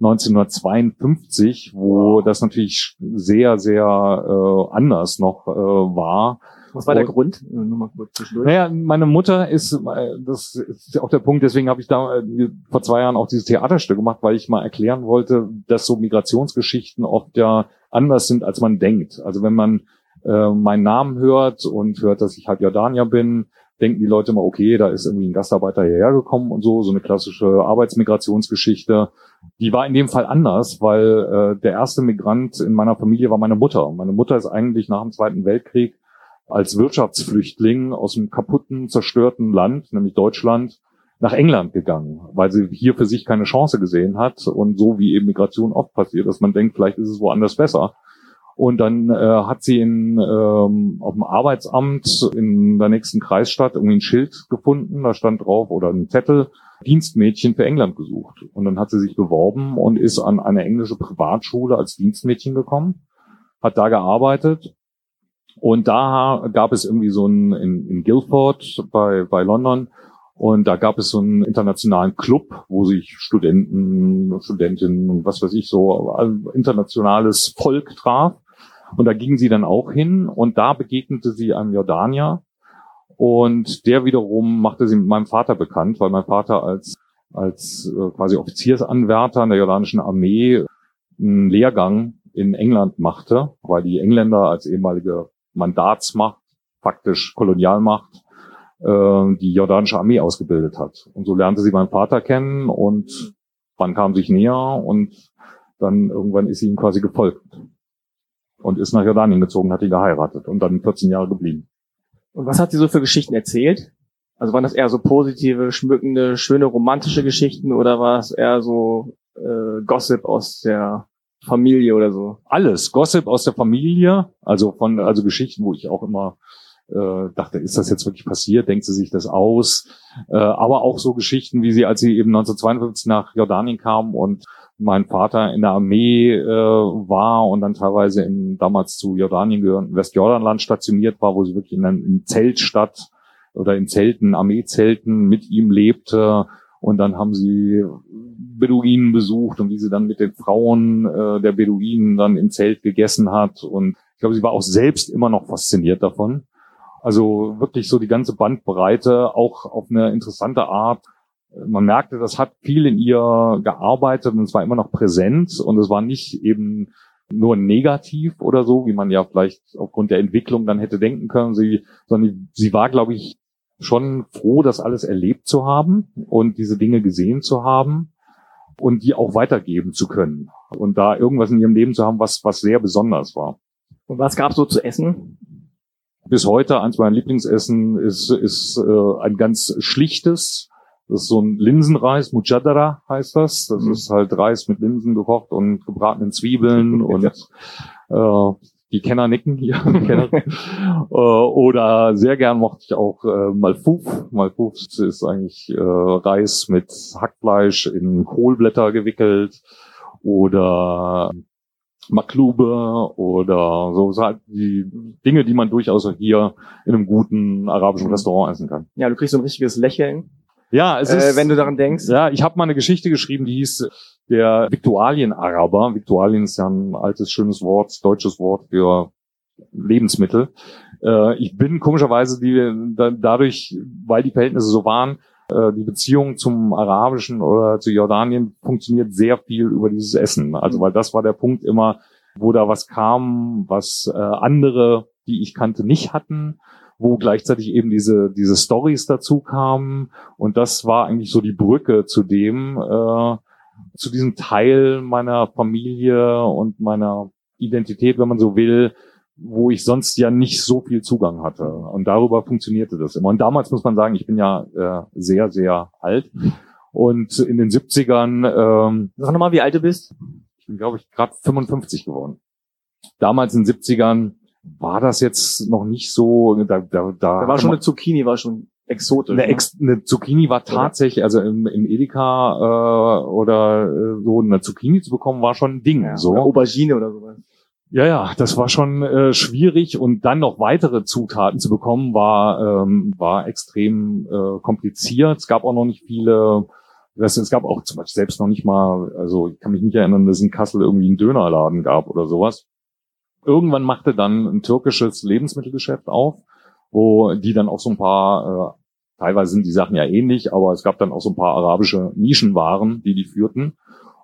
A: 1952, wo das natürlich sehr, sehr äh, anders noch äh, war.
B: Was war der Grund? Äh, nur mal kurz
A: Naja, meine Mutter ist, äh, das ist auch der Punkt, deswegen habe ich da äh, vor zwei Jahren auch dieses Theaterstück gemacht, weil ich mal erklären wollte, dass so Migrationsgeschichten oft ja anders sind, als man denkt. Also wenn man äh, meinen Namen hört und hört, dass ich halt Jordanier bin, denken die Leute immer, okay, da ist irgendwie ein Gastarbeiter hierher gekommen und so, so eine klassische Arbeitsmigrationsgeschichte. Die war in dem Fall anders, weil äh, der erste Migrant in meiner Familie war meine Mutter. Meine Mutter ist eigentlich nach dem Zweiten Weltkrieg als Wirtschaftsflüchtling aus einem kaputten, zerstörten Land, nämlich Deutschland, nach England gegangen, weil sie hier für sich keine Chance gesehen hat und so wie eben Migration oft passiert, dass man denkt, vielleicht ist es woanders besser und dann äh, hat sie in, ähm, auf dem Arbeitsamt in der nächsten Kreisstadt irgendwie ein Schild gefunden, da stand drauf oder ein Zettel, Dienstmädchen für England gesucht. Und dann hat sie sich beworben und ist an eine englische Privatschule als Dienstmädchen gekommen, hat da gearbeitet. Und da gab es irgendwie so ein, in, in Guildford bei, bei London, und da gab es so einen internationalen Club, wo sich Studenten, Studentinnen und was weiß ich so, also internationales Volk traf. Und da ging sie dann auch hin und da begegnete sie einem Jordanier und der wiederum machte sie mit meinem Vater bekannt, weil mein Vater als, als äh, quasi Offiziersanwärter in der jordanischen Armee einen Lehrgang in England machte, weil die Engländer als ehemalige Mandatsmacht, faktisch Kolonialmacht, äh, die jordanische Armee ausgebildet hat. Und so lernte sie meinen Vater kennen und man kam sich näher und dann irgendwann ist sie ihm quasi gefolgt und ist nach Jordanien gezogen, hat ihn geheiratet und dann 14 Jahre geblieben.
B: Und was hat sie so für Geschichten erzählt? Also waren das eher so positive, schmückende, schöne, romantische Geschichten oder war es eher so äh, Gossip aus der Familie oder so?
A: Alles, Gossip aus der Familie, also von also Geschichten, wo ich auch immer äh, dachte, ist das jetzt wirklich passiert? Denkt sie sich das aus? Äh, aber auch so Geschichten, wie sie, als sie eben 1952 nach Jordanien kam und mein Vater in der Armee äh, war und dann teilweise im damals zu Jordanien gehörenden Westjordanland stationiert war, wo sie wirklich in einem Zeltstadt oder in Zelten, Armeezelten mit ihm lebte. Und dann haben sie Beduinen besucht und wie sie dann mit den Frauen äh, der Beduinen dann im Zelt gegessen hat. Und ich glaube, sie war auch selbst immer noch fasziniert davon. Also wirklich so die ganze Bandbreite, auch auf eine interessante Art man merkte, das hat viel in ihr gearbeitet und es war immer noch präsent und es war nicht eben nur negativ oder so, wie man ja vielleicht aufgrund der Entwicklung dann hätte denken können, sie, sondern sie war, glaube ich, schon froh, das alles erlebt zu haben und diese Dinge gesehen zu haben und die auch weitergeben zu können und da irgendwas in ihrem Leben zu haben, was, was sehr besonders war.
B: Und was gab's so zu essen?
A: Bis heute eins meiner Lieblingsessen ist, ist äh, ein ganz schlichtes, das ist so ein Linsenreis, Mujadara heißt das. Das mhm. ist halt Reis mit Linsen gekocht und gebratenen Zwiebeln (laughs) und äh, die Kenner nicken hier. (laughs) Kenner. äh, oder sehr gern mochte ich auch äh, Malfouf. Malfouf ist eigentlich äh, Reis mit Hackfleisch in Kohlblätter gewickelt oder Maklube oder so halt die Dinge, die man durchaus hier in einem guten arabischen Restaurant essen kann.
B: Ja, du kriegst so ein richtiges Lächeln.
A: Ja, es ist,
B: äh, wenn du daran denkst.
A: Ja, ich habe mal eine Geschichte geschrieben, die hieß der Viktualien-Araber. Viktualien ist ja ein altes, schönes Wort, deutsches Wort für Lebensmittel. Äh, ich bin komischerweise die, da, dadurch, weil die Verhältnisse so waren, äh, die Beziehung zum Arabischen oder zu Jordanien funktioniert sehr viel über dieses Essen. Also weil das war der Punkt immer, wo da was kam, was äh, andere, die ich kannte, nicht hatten wo gleichzeitig eben diese diese Stories dazu kamen und das war eigentlich so die Brücke zu dem äh, zu diesem Teil meiner Familie und meiner Identität, wenn man so will, wo ich sonst ja nicht so viel Zugang hatte. Und darüber funktionierte das immer. Und damals muss man sagen, ich bin ja äh, sehr, sehr alt. Und in den 70ern... Ähm,
B: Sag nochmal, wie alt du bist?
A: Ich bin, glaube ich, gerade 55 geworden. Damals in den 70ern war das jetzt noch nicht so... Da, da,
B: da, da war schon eine Zucchini, war schon exotisch.
A: Eine, ne? Ex eine Zucchini war tatsächlich, also im, im Edeka äh, oder äh, so eine Zucchini zu bekommen, war schon ein Ding. Ja, so.
B: Oder Aubergine oder sowas.
A: Ja, ja, das war schon äh, schwierig und dann noch weitere Zutaten zu bekommen, war, ähm, war extrem äh, kompliziert. Es gab auch noch nicht viele, das, es gab auch zum Beispiel selbst noch nicht mal, also ich kann mich nicht erinnern, dass es in Kassel irgendwie einen Dönerladen gab oder sowas. Irgendwann machte dann ein türkisches Lebensmittelgeschäft auf, wo die dann auch so ein paar, äh, teilweise sind die Sachen ja ähnlich, aber es gab dann auch so ein paar arabische Nischenwaren, die die führten.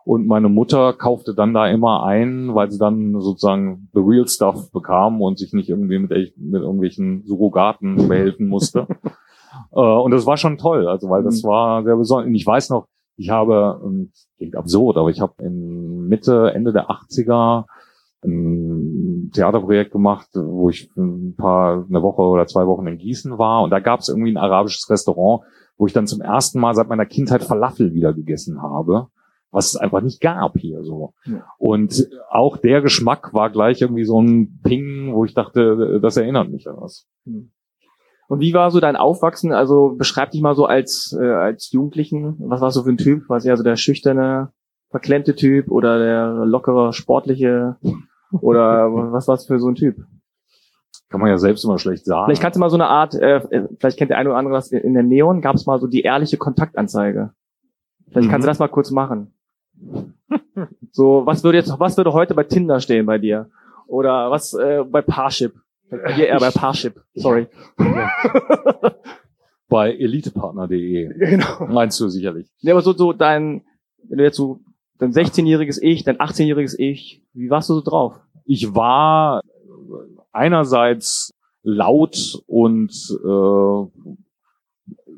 A: Und meine Mutter kaufte dann da immer ein, weil sie dann sozusagen the real stuff bekam und sich nicht irgendwie mit, mit irgendwelchen Surrogaten (laughs) behelfen musste. äh, und das war schon toll, also weil das mhm. war sehr besonders. Und ich weiß noch, ich habe, klingt absurd, aber ich habe in Mitte, Ende der 80er ein Theaterprojekt gemacht, wo ich ein paar, eine Woche oder zwei Wochen in Gießen war. Und da gab es irgendwie ein arabisches Restaurant, wo ich dann zum ersten Mal seit meiner Kindheit Falafel wieder gegessen habe was es einfach nicht gab hier so. Ja. Und auch der Geschmack war gleich irgendwie so ein Ping, wo ich dachte, das erinnert mich an was. Hm.
B: Und wie war so dein Aufwachsen? Also beschreib dich mal so als äh, als Jugendlichen. Was warst du für ein Typ? War du also der schüchterne, verklemmte Typ oder der lockere, sportliche? Oder was warst du für so ein Typ?
A: Kann man ja selbst immer schlecht sagen.
B: Vielleicht kannst du mal so eine Art, äh, vielleicht kennt der eine oder andere das in der Neon, gab es mal so die ehrliche Kontaktanzeige. Vielleicht mhm. kannst du mhm. das mal kurz machen. so, was würde jetzt, was würde heute bei Tinder stehen bei dir? Oder was äh, bei Parship? Bei dir eher bei Parship. Sorry.
A: bei elitepartner.de. Genau. Meinst du sicherlich.
B: Nee, aber so, so dein, wenn du jetzt so dein 16-jähriges Ich, dein 18-jähriges Ich, wie warst du so drauf?
A: Ich war einerseits laut und äh,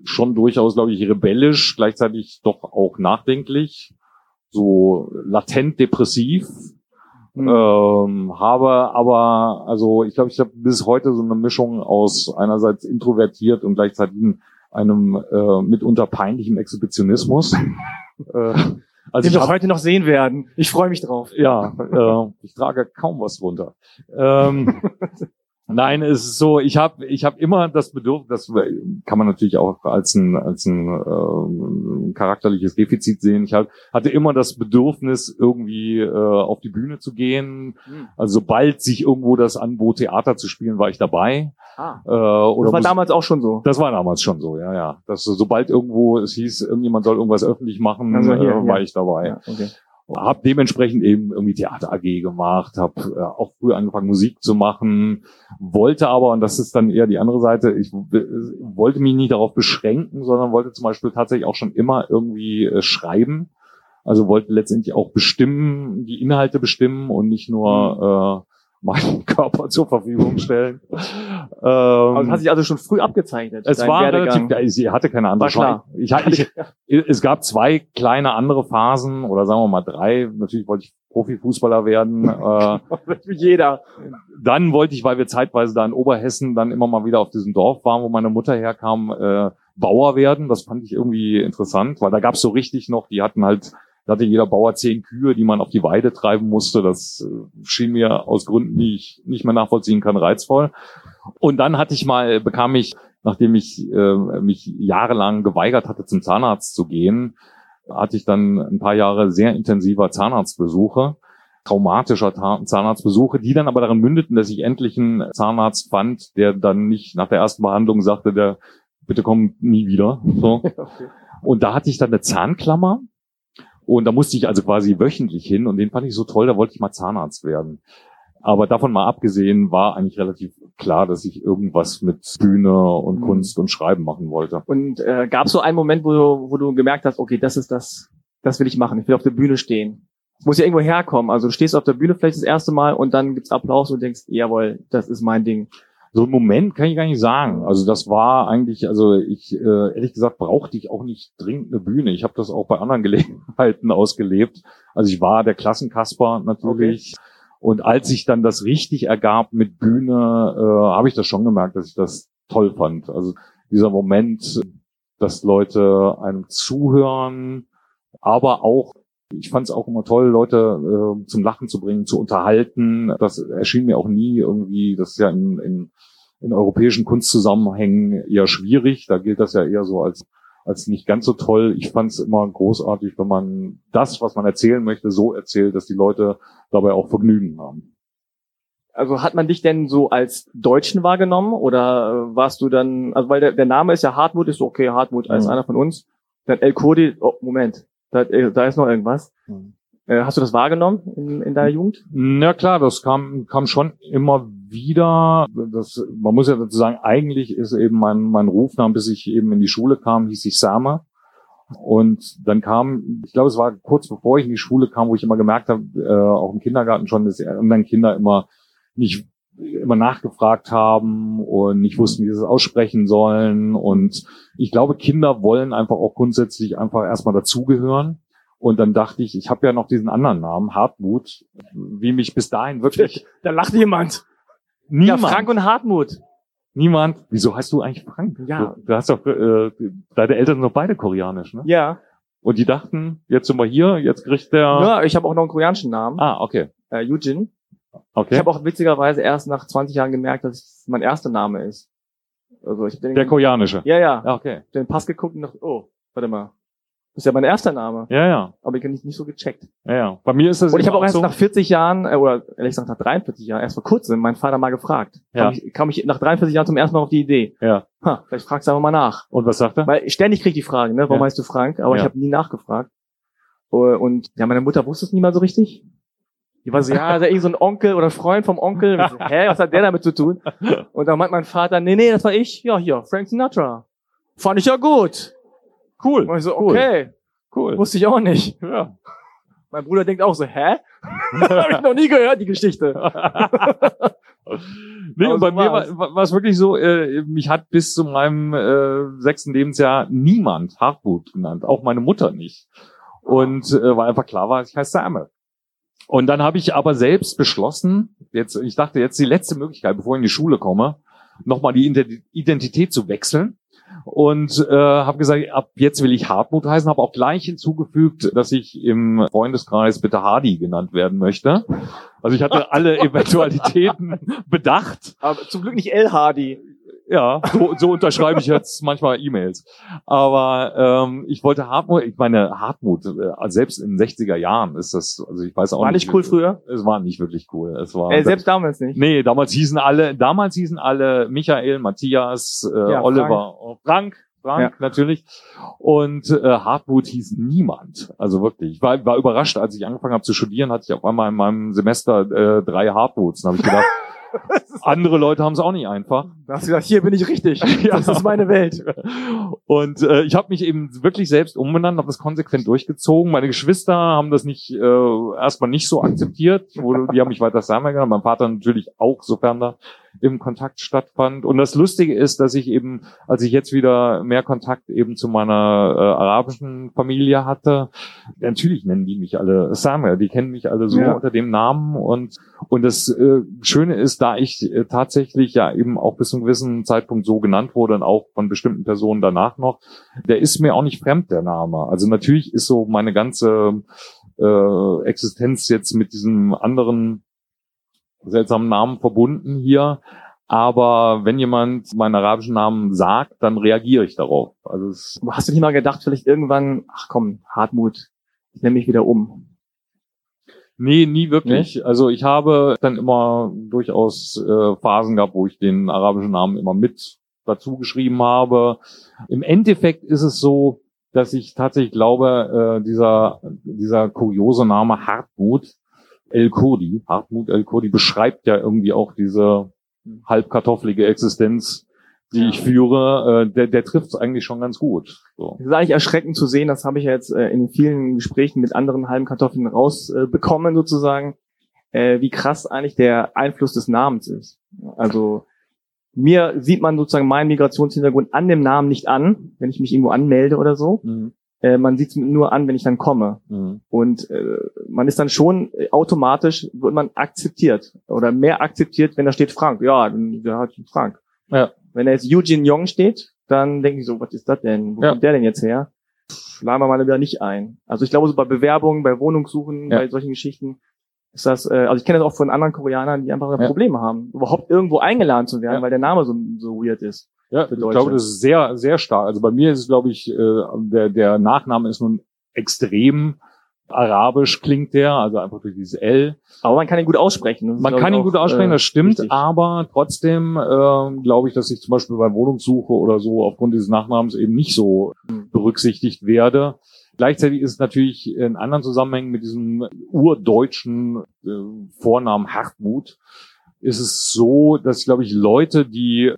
A: schon durchaus, glaube ich, rebellisch, gleichzeitig doch auch nachdenklich so latent depressiv. Mhm. Ähm, habe aber, also ich glaube, ich habe bis heute so eine Mischung aus einerseits introvertiert und gleichzeitig einem äh, mitunter peinlichen Exhibitionismus. (laughs)
B: äh, also Den wir heute noch sehen werden. Ich freue mich drauf.
A: Ja, äh, ich trage kaum was runter. Ähm, (laughs) Nein, es ist so, ich habe ich hab immer das Bedürfnis, das kann man natürlich auch als ein, als ein äh, charakterliches Defizit sehen. Ich hab, hatte immer das Bedürfnis, irgendwie äh, auf die Bühne zu gehen. Hm. Also sobald sich irgendwo das anbot, Theater zu spielen, war ich dabei.
B: Ah. Äh, oder das war damals auch schon so.
A: Das war damals schon so, ja, ja. Das, sobald irgendwo es hieß, irgendjemand soll irgendwas öffentlich machen, also hier, äh, war ich dabei. Ja, okay habe dementsprechend eben irgendwie Theater AG gemacht, habe äh, auch früh angefangen Musik zu machen, wollte aber und das ist dann eher die andere Seite, ich wollte mich nicht darauf beschränken, sondern wollte zum Beispiel tatsächlich auch schon immer irgendwie äh, schreiben. Also wollte letztendlich auch bestimmen, die Inhalte bestimmen und nicht nur mhm. äh, meinen (laughs) Körper zur Verfügung stellen.
B: ähm, also hat sich also schon früh abgezeichnet.
A: Es war Werdegang. relativ, sie hatte keine andere
B: Chance.
A: Ich, ich, (laughs) ich, es gab zwei kleine andere Phasen oder sagen wir mal drei. Natürlich wollte ich Profifußballer werden. (laughs)
B: äh, Jeder.
A: Dann wollte ich, weil wir zeitweise da in Oberhessen dann immer mal wieder auf diesem Dorf waren, wo meine Mutter herkam, äh, Bauer werden. Das fand ich irgendwie interessant, weil da gab es so richtig noch, die hatten halt da hatte jeder Bauer zehn Kühe, die man auf die Weide treiben musste. Das äh, schien mir aus Gründen, die ich nicht mehr nachvollziehen kann, reizvoll. Und dann hatte ich mal, bekam ich, nachdem ich äh, mich jahrelang geweigert hatte, zum Zahnarzt zu gehen, hatte ich dann ein paar Jahre sehr intensiver Zahnarztbesuche, traumatischer Zahnarztbesuche, die dann aber darin mündeten, dass ich endlich einen Zahnarzt fand, der dann nicht nach der ersten Behandlung sagte, der bitte komm nie wieder. So. (laughs) Und da hatte ich dann eine Zahnklammer und da musste ich also quasi wöchentlich hin und den fand ich so toll, da wollte ich mal Zahnarzt werden. Aber davon mal abgesehen war eigentlich relativ klar, dass ich irgendwas mit Bühne und mhm. Kunst und Schreiben machen wollte.
B: Und äh, gab es so einen Moment, wo du, wo du gemerkt hast, okay, das ist das, das will ich machen, ich will auf der Bühne stehen. Es muss ja irgendwo herkommen. Also du stehst auf der Bühne vielleicht das erste Mal und dann gibt's Applaus und denkst, jawohl, das ist mein Ding.
A: So im Moment kann ich gar nicht sagen. Also das war eigentlich, also ich äh, ehrlich gesagt brauchte ich auch nicht dringend eine Bühne. Ich habe das auch bei anderen (laughs) Gelegenheiten ausgelebt. Also ich war der Klassenkasper natürlich. Okay. Und als sich dann das richtig ergab mit Bühne, äh, habe ich das schon gemerkt, dass ich das toll fand. Also dieser Moment, dass Leute einem zuhören, aber auch ich fand es auch immer toll, Leute äh, zum Lachen zu bringen, zu unterhalten. Das erschien mir auch nie irgendwie, das ist ja in, in, in europäischen Kunstzusammenhängen eher schwierig. Da gilt das ja eher so als als nicht ganz so toll. Ich fand es immer großartig, wenn man das, was man erzählen möchte, so erzählt, dass die Leute dabei auch Vergnügen haben.
B: Also hat man dich denn so als Deutschen wahrgenommen oder warst du dann, also weil der, der Name ist ja Hartmut, ist so okay, Hartmut als mhm. einer von uns. Dann El Kodi, oh, Moment, da, äh, da ist noch irgendwas. Mhm. Hast du das wahrgenommen in, in deiner Jugend?
A: Na klar, das kam, kam schon immer wieder. Das, man muss ja dazu sagen, eigentlich ist eben mein, mein Rufname, bis ich eben in die Schule kam, hieß ich Sama. Und dann kam, ich glaube, es war kurz bevor ich in die Schule kam, wo ich immer gemerkt habe, äh, auch im Kindergarten schon, dass anderen Kinder immer nicht immer nachgefragt haben und nicht wussten, wie sie es aussprechen sollen. Und ich glaube, Kinder wollen einfach auch grundsätzlich einfach erstmal dazugehören. Und dann dachte ich, ich habe ja noch diesen anderen Namen, Hartmut, wie mich bis dahin wirklich. (laughs)
B: Da lacht jemand.
A: Niemand.
B: Ja, Frank und Hartmut.
A: Niemand. Wieso heißt du eigentlich Frank?
B: Ja.
A: Du, du hast doch, äh, deine Eltern sind doch beide koreanisch, ne?
B: Ja.
A: Und die dachten, jetzt sind wir hier, jetzt kriegt der.
B: Ja, ich habe auch noch einen koreanischen Namen.
A: Ah, okay.
B: Äh, Eugene.
A: Okay.
B: Ich habe auch witzigerweise erst nach 20 Jahren gemerkt, dass es mein erster Name ist.
A: Also ich den, Der koreanische.
B: Ja, ja.
A: ja okay.
B: Den Pass geguckt und dachte, oh, warte mal. Das ist ja mein erster Name.
A: Ja, ja.
B: Aber ich habe nicht, nicht so gecheckt.
A: Ja, ja. Bei mir ist das
B: Und ich habe auch erst so nach 40 Jahren, äh, oder ehrlich gesagt nach 43 Jahren, erst vor kurzem meinen Vater mal gefragt.
A: Ja.
B: Kam ich, kam ich nach 43 Jahren zum ersten Mal auf die Idee.
A: Ja.
B: Ha, vielleicht fragst du aber mal nach.
A: Und was sagt er?
B: Weil ständig krieg ich die Frage, ne? Warum ja. heißt du Frank? Aber ja. ich habe nie nachgefragt. Und ja, meine Mutter wusste es nie mal so richtig. Die war so, ja, ist ja irgendwie so ein Onkel oder Freund vom Onkel. So, Hä, was hat der damit zu tun? Und dann meint mein Vater, nee, nee, das war ich. Ja, hier, Frank Sinatra. Fand ich ja gut.
A: Cool.
B: Und ich so, okay.
A: Cool.
B: Wusste ich auch nicht.
A: Ja.
B: Mein Bruder denkt auch so, hä? (laughs) Habe ich noch nie gehört, die Geschichte. (laughs)
A: nee, und bei so mir war, war es wirklich so, äh, mich hat bis zu meinem äh, sechsten Lebensjahr niemand Hartmut genannt, auch meine Mutter nicht. Und äh, weil einfach klar war, ich heiße Sam. Und dann habe ich aber selbst beschlossen, jetzt, ich dachte, jetzt die letzte Möglichkeit, bevor ich in die Schule komme, nochmal die Identität zu wechseln. Und äh, habe gesagt, ab jetzt will ich Hartmut heißen, habe auch gleich hinzugefügt, dass ich im Freundeskreis bitte Hardy genannt werden möchte. Also ich hatte alle (laughs) Eventualitäten bedacht.
B: Aber zum Glück nicht L Hardy.
A: Ja, so, so unterschreibe ich jetzt manchmal E-Mails. Aber ähm, ich wollte Hartmut, ich meine Hartmut, äh, selbst in den 60er Jahren ist das, also ich weiß auch
B: war
A: nicht.
B: War nicht cool früher?
A: Es war nicht wirklich cool. Es war
B: äh, selbst damals nicht.
A: Nee, damals hießen alle, damals hießen alle Michael, Matthias, äh, ja, Oliver, Frank, Frank, Frank ja. natürlich. Und äh, Hartmut hieß niemand. Also wirklich. Ich war, war überrascht, als ich angefangen habe zu studieren, hatte ich auf einmal in meinem Semester äh, drei Hartmuts. Dann habe ich gedacht, (laughs) (laughs) Andere Leute haben es auch nicht einfach.
B: Da hast du gesagt, hier bin ich richtig. (laughs) Das ist meine Welt.
A: Und äh, ich habe mich eben wirklich selbst umbenannt, habe das konsequent durchgezogen. Meine Geschwister haben das nicht äh, erstmal nicht so akzeptiert. Wo, die haben mich weiter Sam genannt. Mein Vater natürlich auch, sofern da im Kontakt stattfand. Und das Lustige ist, dass ich eben, als ich jetzt wieder mehr Kontakt eben zu meiner äh, arabischen Familie hatte, natürlich nennen die mich alle Samuel, die kennen mich alle so ja. unter dem Namen und und das äh, Schöne ist, da ich äh, tatsächlich ja eben auch bis zu einem gewissen Zeitpunkt so genannt wurde und auch von bestimmten Personen danach noch, der ist mir auch nicht fremd, der Name. Also natürlich ist so meine ganze äh, Existenz jetzt mit diesem anderen seltsamen Namen verbunden hier. Aber wenn jemand meinen arabischen Namen sagt, dann reagiere ich darauf.
B: Also es Hast du nicht mal gedacht, vielleicht irgendwann, ach komm, Hartmut, ich nehme mich wieder um?
A: Nee, nie wirklich. Nee? Also ich habe dann immer durchaus äh, Phasen gehabt, wo ich den arabischen Namen immer mit dazu geschrieben habe. Im Endeffekt ist es so, dass ich tatsächlich glaube, äh, dieser, dieser kuriose Name Hartmut El-Kurdi, Hartmut El-Kurdi, beschreibt ja irgendwie auch diese halbkartoffelige Existenz, die ich führe, äh, der, der trifft es eigentlich schon ganz gut.
B: So. Das ist eigentlich erschreckend zu sehen, das habe ich ja jetzt äh, in vielen Gesprächen mit anderen halben Kartoffeln rausbekommen, äh, sozusagen, äh, wie krass eigentlich der Einfluss des Namens ist. Also mir sieht man sozusagen meinen Migrationshintergrund an dem Namen nicht an, wenn ich mich irgendwo anmelde oder so. Mhm. Äh, man sieht es nur an, wenn ich dann komme. Mhm. Und äh, man ist dann schon automatisch, wird man akzeptiert oder mehr akzeptiert, wenn da steht Frank. Ja, der hat Frank. Ja. Wenn da jetzt Eugene Young steht, dann denke ich so, was ist das denn? Wo ja. kommt der denn jetzt her? Laden wir mal wieder nicht ein. Also ich glaube, so bei Bewerbungen, bei Wohnungssuchen, ja. bei solchen Geschichten ist das, äh, also ich kenne das auch von anderen Koreanern, die einfach ja. Probleme haben, überhaupt irgendwo eingeladen zu werden, weil der Name so, so weird ist.
A: Ja, ich glaube, das ist sehr, sehr stark. Also bei mir ist es, glaube ich, äh, der, der Nachname ist nun extrem arabisch klingt der, also einfach durch dieses L.
B: Aber man kann ihn gut aussprechen.
A: Man kann ihn gut aussprechen, das äh, stimmt, richtig. aber trotzdem äh, glaube ich, dass ich zum Beispiel bei Wohnungssuche oder so aufgrund dieses Nachnamens eben nicht so berücksichtigt werde. Gleichzeitig ist es natürlich in anderen Zusammenhängen mit diesem urdeutschen äh, Vornamen Hartmut, ist es so, dass, glaube ich, Leute, die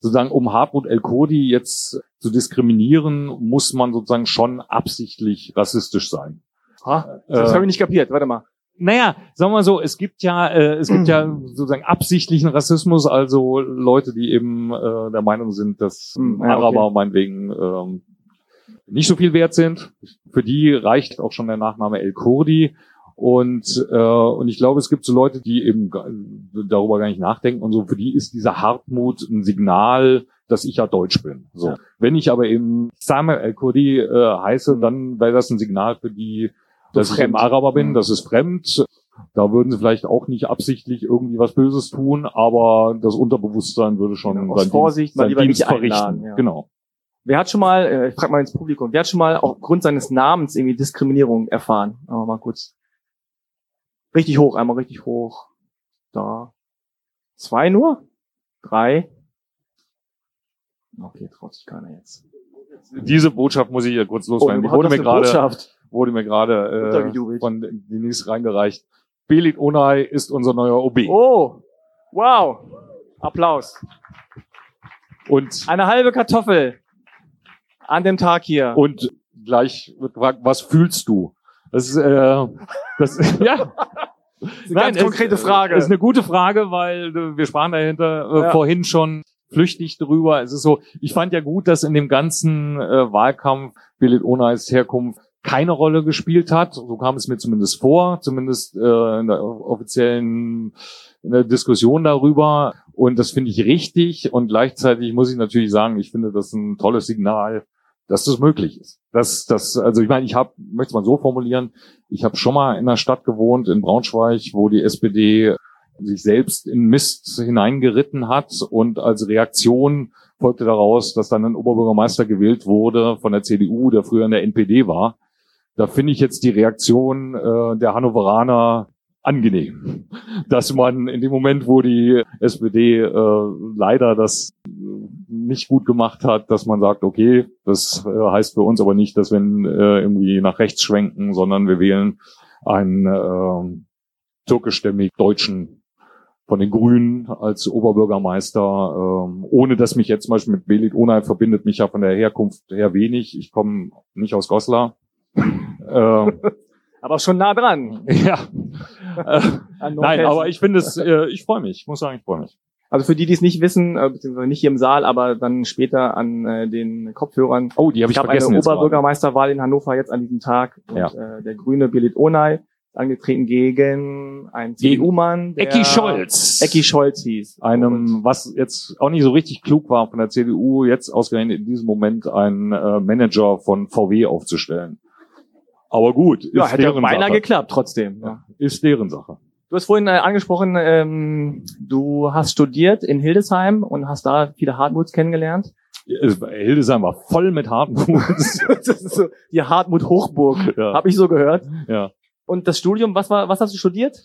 A: sozusagen um Hartmut El-Kodi jetzt zu diskriminieren, muss man sozusagen schon absichtlich rassistisch sein.
B: Ha, das äh, habe ich nicht kapiert. Warte mal.
A: Naja, sagen wir mal so, es gibt ja, äh, es gibt ja (clears throat) sozusagen absichtlichen Rassismus, also Leute, die eben äh, der Meinung sind, dass hm, ja, Araber okay. meinetwegen ähm, nicht so viel wert sind. Für die reicht auch schon der Nachname El Kurdi. Und, äh, und ich glaube, es gibt so Leute, die eben darüber gar nicht nachdenken und so. Für die ist dieser Hartmut ein Signal, dass ich ja Deutsch bin. So. Ja. Wenn ich aber eben Samuel El Kurdi äh, heiße, dann wäre das ein Signal für die, dass fremd. ich eben Araber bin, mhm. das ist fremd. Da würden sie vielleicht auch nicht absichtlich irgendwie was Böses tun, aber das Unterbewusstsein würde schon
B: genau, sein Vorsicht, Dienst, mal lieber Dienst verrichten. Ja.
A: Genau.
B: Wer hat schon mal, äh, ich frage mal ins Publikum, wer hat schon mal aufgrund seines Namens irgendwie Diskriminierung erfahren? Aber mal kurz. Richtig hoch, einmal richtig hoch. Da. Zwei nur? Drei? Okay, traut sich keiner jetzt.
A: Diese Botschaft muss ich ja kurz loswerden. Oh, Die wurde mir gerade, wurde mir gerade äh, von Denise reingereicht. Belit Onay ist unser neuer OB.
B: Oh, wow. Applaus. Und eine halbe Kartoffel an dem Tag hier.
A: Und gleich wird gefragt, was fühlst du? Das ist, äh, das, (laughs) ja.
B: Das ist eine Nein, ganz konkrete Frage.
A: Das ist eine gute Frage, weil äh, wir sprachen dahinter äh, ja. vorhin schon flüchtig drüber. Es ist so, ich fand ja gut, dass in dem ganzen äh, Wahlkampf Billet Onais Herkunft keine Rolle gespielt hat. So kam es mir zumindest vor, zumindest äh, in der offiziellen in der Diskussion darüber. Und das finde ich richtig. Und gleichzeitig muss ich natürlich sagen, ich finde das ein tolles Signal, dass das möglich ist. Dass das, also ich meine, ich habe, möchte es mal so formulieren, ich habe schon mal in einer Stadt gewohnt, in Braunschweig, wo die SPD sich selbst in Mist hineingeritten hat und als Reaktion folgte daraus, dass dann ein Oberbürgermeister gewählt wurde von der CDU, der früher in der NPD war. Da finde ich jetzt die Reaktion äh, der Hannoveraner angenehm, dass man in dem Moment, wo die SPD äh, leider das nicht gut gemacht hat, dass man sagt, okay, das äh, heißt für uns aber nicht, dass wir äh, irgendwie nach rechts schwenken, sondern wir wählen einen äh, türkischstämmig deutschen von den Grünen als Oberbürgermeister, ähm, ohne dass mich jetzt zum Beispiel mit Belit Onay verbindet mich ja von der Herkunft her wenig. Ich komme nicht aus Goslar.
B: ähm, aber schon nah dran. (laughs)
A: Ja. Äh, nein, aber ich finde es, äh, ich freue mich. Ich muss sagen, ich freue mich.
B: Also für die, die es nicht wissen, äh, beziehungsweise nicht hier im Saal, aber dann später an äh, den Kopfhörern.
A: Oh, die habe ich, ich hab vergessen.
B: eine Oberbürgermeisterwahl in Hannover jetzt an diesem Tag. Und ja. äh, der grüne Belit Onay angetreten gegen einen CDU-Mann,
A: der Ecki Scholz.
B: Ecki Scholz hieß.
A: Einem, was jetzt auch nicht so richtig klug war von der CDU, jetzt ausgerechnet in diesem Moment einen äh, Manager von VW aufzustellen. Aber gut,
B: ist ja, hätte deren beinahe Sache. geklappt trotzdem.
A: Ja. Ist deren Sache.
B: Du hast vorhin äh, angesprochen, ähm, du hast studiert in Hildesheim und hast da viele Hartmuts kennengelernt.
A: Hildesheim war voll mit Hartmuts. (laughs)
B: das ist so die Hartmut Hochburg, ja. habe ich so gehört.
A: Ja.
B: Und das Studium, was war, was hast du studiert?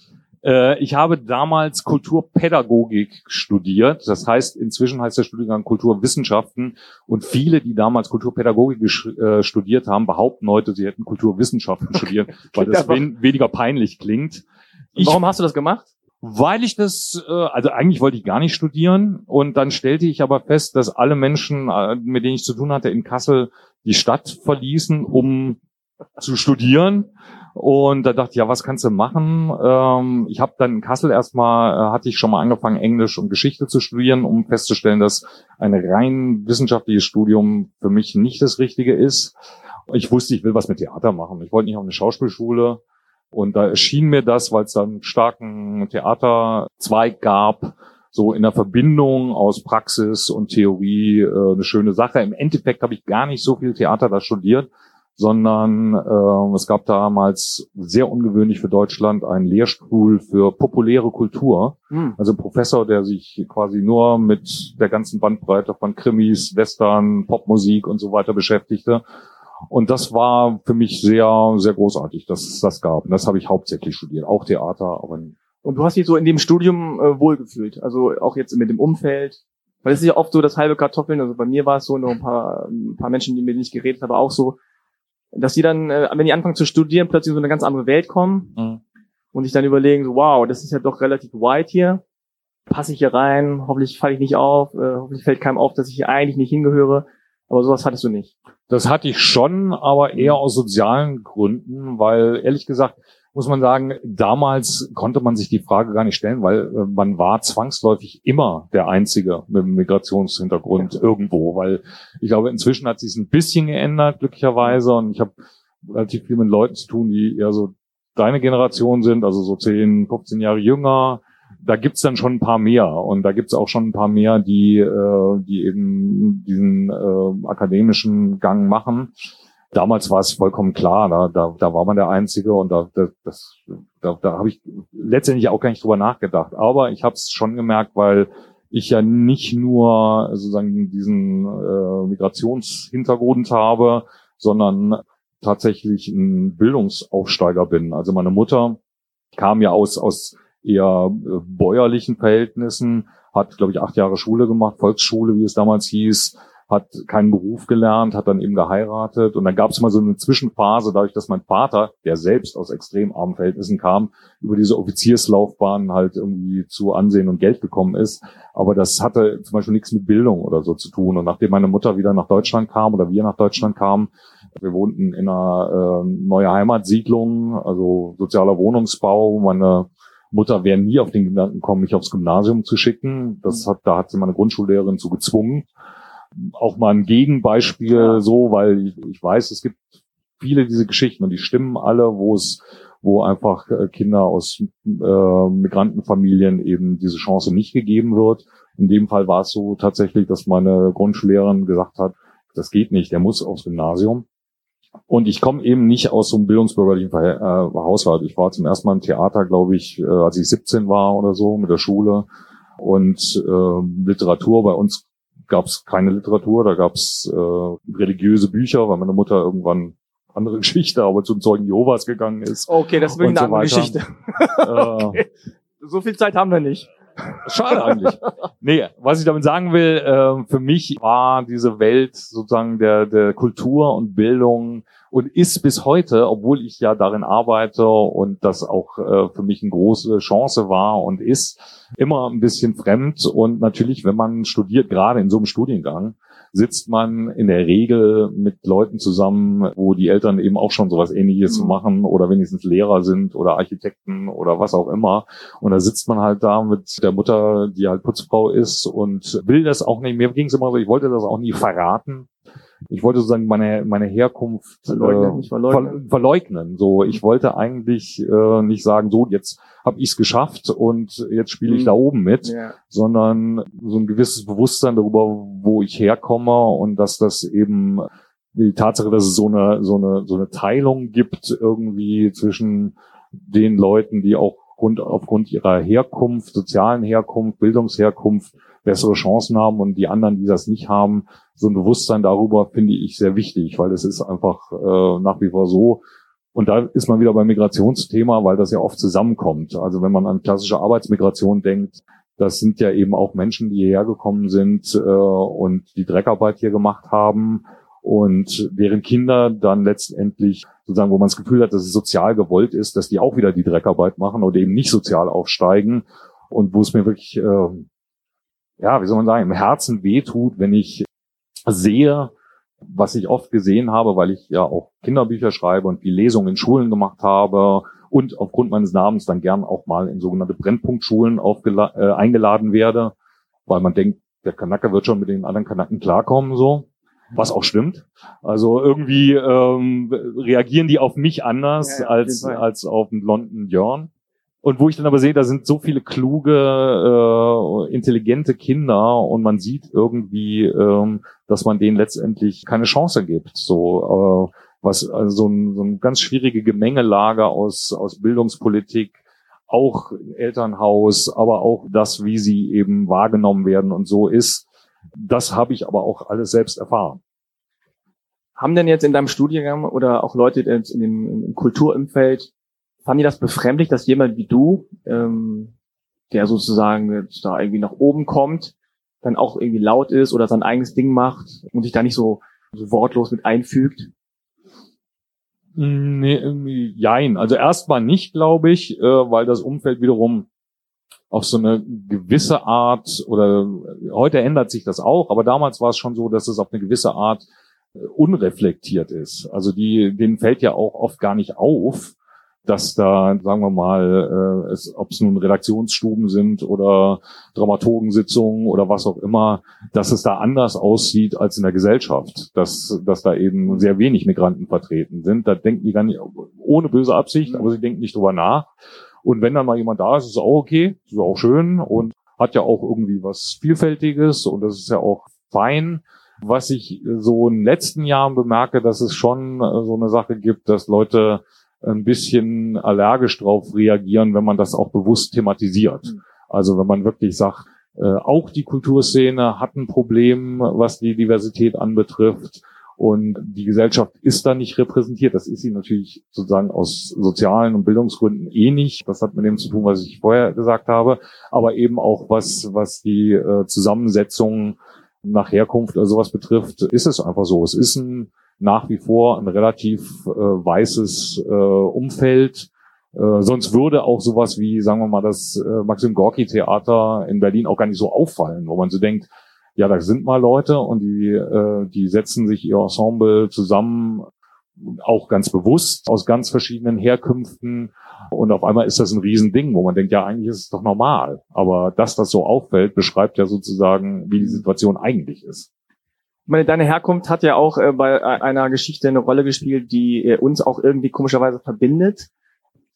A: Äh, ich habe damals Kulturpädagogik studiert. Das heißt, inzwischen heißt der Studiengang Kulturwissenschaften. Und viele, die damals Kulturpädagogik äh, studiert haben, behaupten heute, sie hätten Kulturwissenschaften studiert, (laughs) weil das wen weniger peinlich klingt.
B: Ich, Warum hast du das gemacht?
A: Weil ich das, äh, also eigentlich wollte ich gar nicht studieren und dann stellte ich aber fest, dass alle Menschen, mit denen ich zu tun hatte in Kassel, die Stadt verließen, um zu studieren. Und da dachte ich, ja, was kannst du machen? Ähm, ich habe dann in Kassel erstmal, äh, hatte ich schon mal angefangen, Englisch und Geschichte zu studieren, um festzustellen, dass ein rein wissenschaftliches Studium für mich nicht das Richtige ist. Ich wusste, ich will was mit Theater machen. Ich wollte nicht auf eine Schauspielschule. Und da erschien mir das, weil es dann einen starken Theaterzweig gab, so in der Verbindung aus Praxis und Theorie äh, eine schöne Sache. Im Endeffekt habe ich gar nicht so viel Theater da studiert, sondern äh, es gab damals sehr ungewöhnlich für Deutschland einen Lehrstuhl für populäre Kultur. Mhm. Also ein Professor, der sich quasi nur mit der ganzen Bandbreite von Krimis, Western, Popmusik und so weiter beschäftigte. Und das war für mich sehr, sehr großartig, dass es das gab. Und das habe ich hauptsächlich studiert, auch Theater, aber
B: und du hast dich so in dem Studium äh, wohlgefühlt, also auch jetzt mit dem Umfeld. Weil es ist ja oft so, dass halbe Kartoffeln, also bei mir war es so, noch ein paar, ein paar Menschen, die mir nicht geredet haben, aber auch so, dass die dann, äh, wenn die anfangen zu studieren, plötzlich in so eine ganz andere Welt kommen mhm. und sich dann überlegen, so, wow, das ist ja doch relativ wide hier. Passe ich hier rein? Hoffentlich falle ich nicht auf. Äh, hoffentlich fällt keinem auf, dass ich hier eigentlich nicht hingehöre. Aber sowas hattest du nicht.
A: Das hatte ich schon, aber eher aus sozialen Gründen, weil ehrlich gesagt, muss man sagen, damals konnte man sich die Frage gar nicht stellen, weil äh, man war zwangsläufig immer der Einzige mit einem Migrationshintergrund ja. irgendwo, weil ich glaube, inzwischen hat sich es ein bisschen geändert, glücklicherweise, und ich habe relativ viel mit Leuten zu tun, die eher so deine Generation sind, also so 10, 15 Jahre jünger. Da gibt's dann schon ein paar mehr und da gibt's auch schon ein paar mehr, die, äh, die eben diesen äh, akademischen Gang machen damals war es vollkommen klar, da, da, da war man der Einzige und da, das, das, da, da habe ich letztendlich auch gar nicht drüber nachgedacht. Aber ich habe es schon gemerkt, weil ich ja nicht nur sozusagen diesen äh, Migrationshintergrund habe, sondern tatsächlich ein Bildungsaufsteiger bin. Also meine Mutter kam ja aus, aus eher äh, bäuerlichen Verhältnissen, hat, glaube ich, acht Jahre Schule gemacht, Volksschule, wie es damals hieß, hat keinen Beruf gelernt, hat dann eben geheiratet und dann gab es mal so eine Zwischenphase, dadurch, dass mein Vater, der selbst aus extrem armen Verhältnissen kam, über diese Offizierslaufbahn halt irgendwie zu Ansehen und Geld gekommen ist. Aber das hatte zum Beispiel nichts mit Bildung oder so zu tun. Und nachdem meine Mutter wieder nach Deutschland kam oder wir nach Deutschland kamen, wir wohnten in einer äh, neue Heimatsiedlung, also sozialer Wohnungsbau. Meine Mutter wäre nie auf den Gedanken gekommen, mich aufs Gymnasium zu schicken. Das hat, da hat sie meine Grundschullehrerin zu gezwungen auch mal ein Gegenbeispiel so, weil ich, ich weiß, es gibt viele diese Geschichten und die stimmen alle, wo es wo einfach äh, Kinder aus äh, Migrantenfamilien eben diese Chance nicht gegeben wird. In dem Fall war es so tatsächlich, dass meine Grundschullehrerin gesagt hat, das geht nicht, der muss aufs Gymnasium. Und ich komme eben nicht aus so einem bildungsbürgerlichen äh, Haushalt. Ich war zum ersten Mal im Theater, glaube ich, äh, als ich 17 war oder so mit der Schule. Und äh, Literatur bei uns gab es keine Literatur, da gab es äh, religiöse Bücher, weil meine Mutter irgendwann andere (laughs) Geschichte, aber zum Zeugen Jehovas gegangen ist.
B: Okay, das ist wirklich eine so andere Geschichte. (laughs) Äh, okay. So viel Zeit haben wir nicht.
A: Schade eigentlich. Nee, was ich damit sagen will, äh, für mich war diese Welt sozusagen der, der Kultur und Bildung und ist bis heute, obwohl ich ja darin arbeite und das auch äh, für mich eine große Chance war und ist, immer ein bisschen fremd. Und natürlich, wenn man studiert, gerade in so einem Studiengang, sitzt man in der Regel mit Leuten zusammen, wo die Eltern eben auch schon sowas ähnliches mhm. machen oder wenigstens Lehrer sind oder Architekten oder was auch immer. Und da sitzt man halt da mit der Mutter, die halt Putzfrau ist und will das auch nicht. Mir ging es immer so, ich wollte das auch nie verraten ich wollte sozusagen meine meine Herkunft
B: verleugnen, äh,
A: verleugnen. verleugnen. So, ich wollte eigentlich äh, nicht sagen, so jetzt habe ich es geschafft und jetzt spiele ich mhm. da oben mit, ja. sondern so ein gewisses Bewusstsein darüber, wo ich herkomme und dass das eben die Tatsache, dass es so eine so eine so eine Teilung gibt irgendwie zwischen den Leuten, die auch Grund, aufgrund ihrer Herkunft, sozialen Herkunft, Bildungsherkunft bessere Chancen haben und die anderen, die das nicht haben, so ein Bewusstsein darüber finde ich sehr wichtig, weil es ist einfach äh, nach wie vor so. Und da ist man wieder beim Migrationsthema, weil das ja oft zusammenkommt. Also wenn man an klassische Arbeitsmigration denkt, das sind ja eben auch Menschen, die hierher gekommen sind äh, und die Dreckarbeit hier gemacht haben und deren Kinder dann letztendlich sozusagen, wo man das Gefühl hat, dass es sozial gewollt ist, dass die auch wieder die Dreckarbeit machen oder eben nicht sozial aufsteigen und wo es mir wirklich äh, ja, wie soll man sagen, im Herzen wehtut, wenn ich sehe, was ich oft gesehen habe, weil ich ja auch Kinderbücher schreibe und die Lesungen in Schulen gemacht habe und aufgrund meines Namens dann gern auch mal in sogenannte Brennpunktschulen äh, eingeladen werde, weil man denkt, der Kanacker wird schon mit den anderen Kanaken klarkommen, so. Was auch stimmt. Also irgendwie ähm, reagieren die auf mich anders ja, ja, als, als auf einen blonden Jörn. Und wo ich dann aber sehe, da sind so viele kluge, äh, intelligente Kinder und man sieht irgendwie, ähm, dass man denen letztendlich keine Chance gibt. So äh, was also so, ein, so ein ganz schwierige Gemengelage aus aus Bildungspolitik, auch Elternhaus, aber auch das, wie sie eben wahrgenommen werden und so ist. Das habe ich aber auch alles selbst erfahren.
B: Haben denn jetzt in deinem Studiengang oder auch Leute in dem Kulturumfeld fand ihr das befremdlich, dass jemand wie du, ähm, der sozusagen da irgendwie nach oben kommt, dann auch irgendwie laut ist oder sein eigenes Ding macht und sich da nicht so, so wortlos mit einfügt?
A: Nee, irgendwie, jein. Also erstmal nicht, glaube ich, äh, weil das Umfeld wiederum auf so eine gewisse Art oder heute ändert sich das auch, aber damals war es schon so, dass es auf eine gewisse Art äh, unreflektiert ist. Also die, denen fällt ja auch oft gar nicht auf, dass da, sagen wir mal, äh, ob es nun Redaktionsstuben sind oder Dramaturgensitzungen oder was auch immer, dass es da anders aussieht als in der Gesellschaft, dass, dass da eben sehr wenig Migranten vertreten sind. Da denken die gar nicht, ohne böse Absicht, aber sie denken nicht drüber nach. Und wenn dann mal jemand da ist, ist es auch okay, ist auch schön und hat ja auch irgendwie was Vielfältiges und das ist ja auch fein. Was ich so in den letzten Jahren bemerke, dass es schon so eine Sache gibt, dass Leute ein bisschen allergisch drauf reagieren, wenn man das auch bewusst thematisiert. Mhm. Also wenn man wirklich sagt, äh, auch die Kulturszene hat ein Problem, was die Diversität anbetrifft. Und die Gesellschaft ist da nicht repräsentiert. Das ist sie natürlich sozusagen aus sozialen und Bildungsgründen eh nicht. Das hat mit dem zu tun, was ich vorher gesagt habe. Aber eben auch was, was die äh, Zusammensetzung nach Herkunft oder sowas betrifft, ist es einfach so. Es ist ein nach wie vor ein relativ äh, weißes äh, Umfeld. Äh, sonst würde auch sowas wie, sagen wir mal, das äh, Maxim Gorki Theater in Berlin auch gar nicht so auffallen, wo man so denkt, ja, da sind mal Leute und die, äh, die setzen sich ihr Ensemble zusammen, auch ganz bewusst aus ganz verschiedenen Herkünften. Und auf einmal ist das ein Riesending, wo man denkt, ja, eigentlich ist es doch normal. Aber dass das so auffällt, beschreibt ja sozusagen, wie die Situation eigentlich ist.
B: Ich meine, deine Herkunft hat ja auch äh, bei einer Geschichte eine Rolle gespielt, die äh, uns auch irgendwie komischerweise verbindet.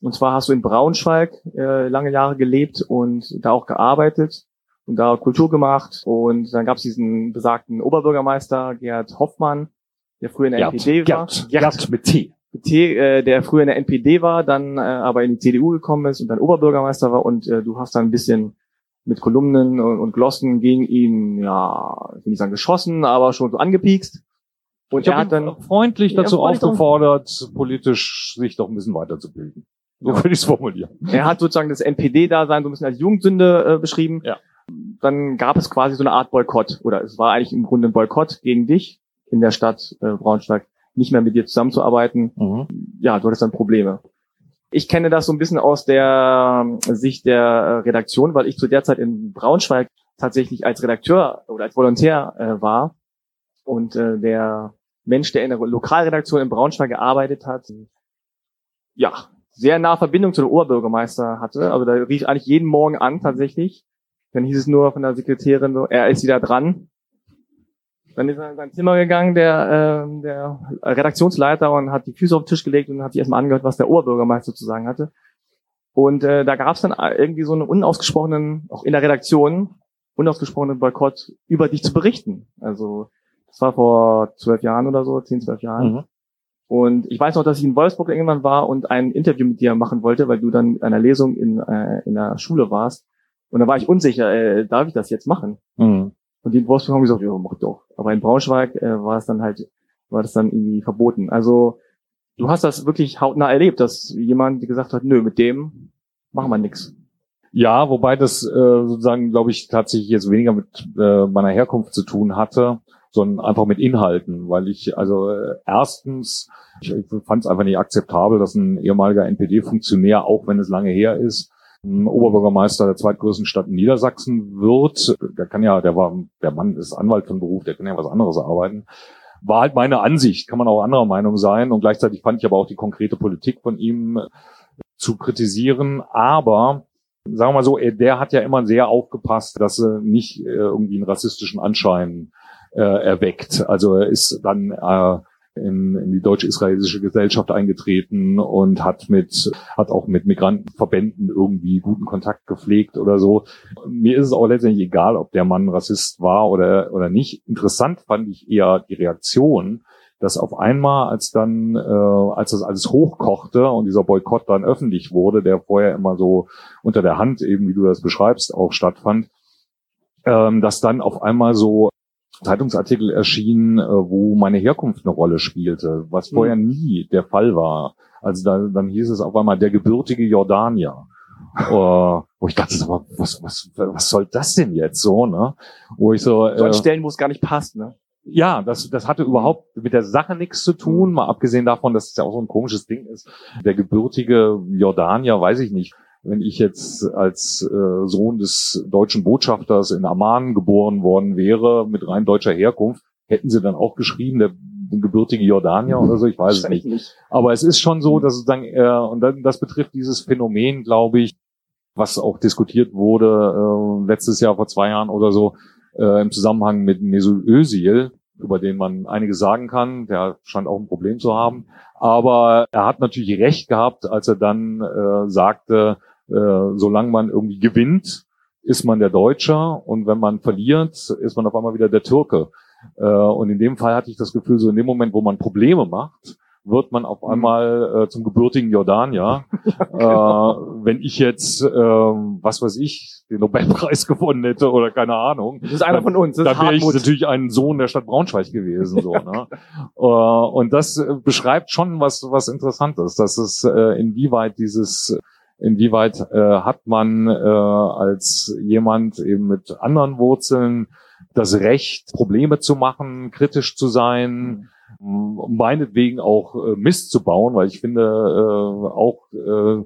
B: Und zwar hast du in Braunschweig äh, lange Jahre gelebt und da auch gearbeitet und da Kultur gemacht. Und dann gab es diesen besagten Oberbürgermeister Gerd Hoffmann, der früher in der Gerd, NPD war.
A: Gerd, Gerd mit T.
B: Mit T, äh, der früher in der NPD war, dann äh, aber in die CDU gekommen ist und dann Oberbürgermeister war. Und äh, du hast dann ein bisschen mit Kolumnen und, und Glossen gegen ihn, ja, ich will nicht sagen geschossen, aber schon so angepiekst.
A: Und ich er hat dann freundlich dazu aufgefordert, politisch sich doch ein bisschen weiterzubilden. So ja. würde ich es formulieren.
B: Er hat sozusagen das NPD-Dasein so ein bisschen als Jugendsünde äh, beschrieben.
A: Ja.
B: Dann gab es quasi so eine Art Boykott, oder es war eigentlich im Grunde ein Boykott gegen dich in der Stadt äh, Braunschweig. nicht mehr mit dir zusammenzuarbeiten. Mhm. Ja, du hattest dann Probleme. Ich kenne das so ein bisschen aus der Sicht der Redaktion, weil ich zu der Zeit in Braunschweig tatsächlich als Redakteur oder als Volontär äh, war und äh, der Mensch, der in der Lokalredaktion in Braunschweig gearbeitet hat, ja, sehr nahe Verbindung zu dem Oberbürgermeister hatte. Also da rief eigentlich jeden Morgen an tatsächlich. Dann hieß es nur von der Sekretärin er ist wieder dran. Dann ist er in sein Zimmer gegangen, der, äh, der Redaktionsleiter, und hat die Füße auf den Tisch gelegt und hat sich erstmal angehört, was der Oberbürgermeister zu sagen hatte. Und äh, da gab es dann irgendwie so einen unausgesprochenen, auch in der Redaktion, unausgesprochenen Boykott über dich zu berichten. Also das war vor zwölf Jahren oder so, zehn, zwölf Jahren. Mhm. Und ich weiß noch, dass ich in Wolfsburg irgendwann war und ein Interview mit dir machen wollte, weil du dann in einer Lesung in, äh, in der Schule warst. Und da war ich unsicher, äh, darf ich das jetzt machen? Mhm. Und die in Wolfsburg haben gesagt, ja, mach doch. Aber in Braunschweig äh, war es dann halt, war das dann irgendwie verboten. Also du hast das wirklich hautnah erlebt, dass jemand gesagt hat, nö, mit dem machen wir nichts.
A: Ja, wobei das äh, sozusagen, glaube ich, tatsächlich jetzt weniger mit äh, meiner Herkunft zu tun hatte, sondern einfach mit Inhalten, weil ich also äh, erstens, ich, ich fand es einfach nicht akzeptabel, dass ein ehemaliger NPD-Funktionär, auch wenn es lange her ist, Oberbürgermeister der zweitgrößten Stadt in Niedersachsen wird. Der kann ja, der war, der Mann ist Anwalt von Beruf, der kann ja was anderes arbeiten. War halt meine Ansicht, kann man auch anderer Meinung sein. Und gleichzeitig fand ich aber auch die konkrete Politik von ihm zu kritisieren. Aber sagen wir mal so, der hat ja immer sehr aufgepasst, dass er nicht äh, irgendwie einen rassistischen Anschein äh, erweckt. Also er ist dann äh, in, in die deutsch-israelische Gesellschaft eingetreten und hat mit, hat auch mit Migrantenverbänden irgendwie guten Kontakt gepflegt oder so. Mir ist es auch letztendlich egal, ob der Mann Rassist war oder, oder nicht. Interessant fand ich eher die Reaktion, dass auf einmal, als dann, äh, als das alles hochkochte und dieser Boykott dann öffentlich wurde, der vorher immer so unter der Hand eben, wie du das beschreibst, auch stattfand, ähm, dass dann auf einmal so Zeitungsartikel erschienen, äh, wo meine Herkunft eine Rolle spielte, was vorher mhm. nie der Fall war. Also da, dann hieß es auf einmal der gebürtige Jordanier. uh, (laughs) wo ich dachte, was, was, was soll das denn jetzt so, ne? Wo ich so.
B: Äh, so an Stellen, wo es gar nicht passt, ne?
A: Ja, das, das hatte überhaupt mit der Sache nichts zu tun, mal abgesehen davon, dass es ja auch so ein komisches Ding ist. Der gebürtige Jordanier, weiß ich nicht. Wenn ich jetzt als äh, Sohn des deutschen Botschafters in Amman geboren worden wäre, mit rein deutscher Herkunft, hätten sie dann auch geschrieben, der gebürtige Jordanier oder so, ich weiß es nicht. nicht. Aber es ist schon so, dass es dann, äh, und dann, das betrifft dieses Phänomen, glaube ich, was auch diskutiert wurde äh, letztes Jahr vor zwei Jahren oder so, äh, im Zusammenhang mit Mesut Özil, über den man einiges sagen kann. Der scheint auch ein Problem zu haben. Aber er hat natürlich recht gehabt, als er dann äh, sagte, äh, solange man irgendwie gewinnt, ist man der Deutscher und wenn man verliert, ist man auf einmal wieder der Türke. Äh, und in dem Fall hatte ich das Gefühl, so in dem Moment, wo man Probleme macht, wird man auf mhm. einmal äh, zum gebürtigen Jordanier. ja, genau. (laughs) äh, wenn ich jetzt, äh, was weiß ich, den Nobelpreis (laughs) gewonnen hätte oder keine Ahnung.
B: Das ist einer von uns.
A: Das dann wäre ich natürlich ein Sohn der Stadt Braunschweig gewesen. So, ne? (laughs) äh, und das äh, beschreibt schon was, was Interessantes, dass es äh, inwieweit dieses inwieweit äh, hat man äh, als jemand eben mit anderen Wurzeln das Recht, Probleme zu machen, kritisch zu sein, mhm meinetwegen auch äh, Mist zu bauen, weil ich finde äh, auch äh,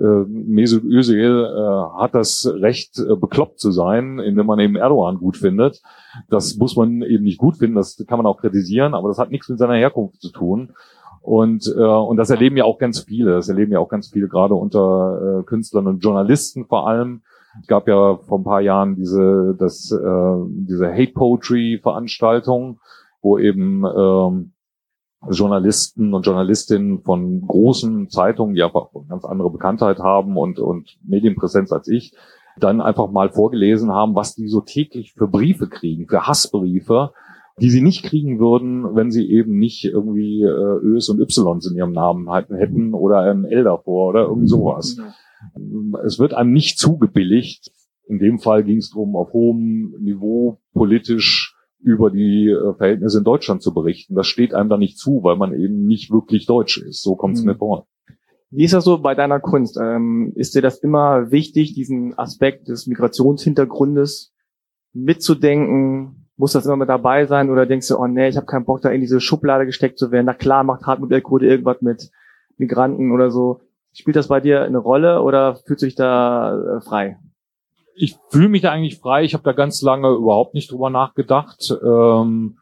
A: äh, Mesut Özil äh, hat das Recht, äh, bekloppt zu sein, indem man eben Erdogan gut findet. Das muss man eben nicht gut finden, das kann man auch kritisieren, aber das hat nichts mit seiner Herkunft zu tun. Und, äh, und das erleben ja auch ganz viele. Das erleben ja auch ganz viele, gerade unter äh, Künstlern und Journalisten vor allem. Es gab ja vor ein paar Jahren diese, das, äh, diese Hate Poetry Veranstaltung, wo eben ähm, Journalisten und Journalistinnen von großen Zeitungen, die einfach eine ganz andere Bekanntheit haben und, und Medienpräsenz als ich, dann einfach mal vorgelesen haben, was die so täglich für Briefe kriegen, für Hassbriefe, die sie nicht kriegen würden, wenn sie eben nicht irgendwie äh, Ös und Ys in ihrem Namen hätten oder ein L davor oder irgend sowas. Es wird einem nicht zugebilligt. In dem Fall ging es darum, auf hohem Niveau politisch über die äh, Verhältnisse in Deutschland zu berichten. Das steht einem da nicht zu, weil man eben nicht wirklich deutsch ist. So kommt es mhm. mir vor.
B: Wie ist das so bei deiner Kunst? Ähm, ist dir das immer wichtig, diesen Aspekt des Migrationshintergrundes mitzudenken, Muss das immer mit dabei sein oder denkst du, oh nee, ich habe keinen Bock, da in diese Schublade gesteckt zu werden. Na klar, macht Hartmut Elkode irgendwas mit Migranten oder so. Spielt das bei dir eine Rolle oder fühlst du dich da äh, frei?
A: Ich fühle mich da eigentlich frei. Ich habe da ganz lange überhaupt nicht drüber nachgedacht. Ähm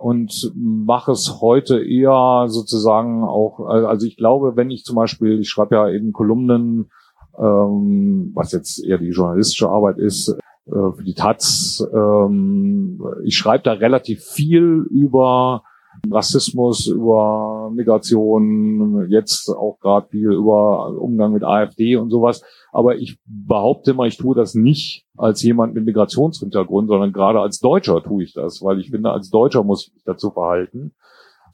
A: und mache es heute eher sozusagen auch, also ich glaube, wenn ich zum Beispiel, ich schreibe ja eben Kolumnen, ähm, was jetzt eher die journalistische Arbeit ist, äh, für die Taz, ähm, ich schreibe da relativ viel über Rassismus, über Migration, jetzt auch gerade viel über Umgang mit AfD und sowas. Aber ich behaupte mal, ich tue das nicht als jemand mit Migrationshintergrund, sondern gerade als Deutscher tue ich das, weil ich finde, als Deutscher muss ich mich dazu verhalten.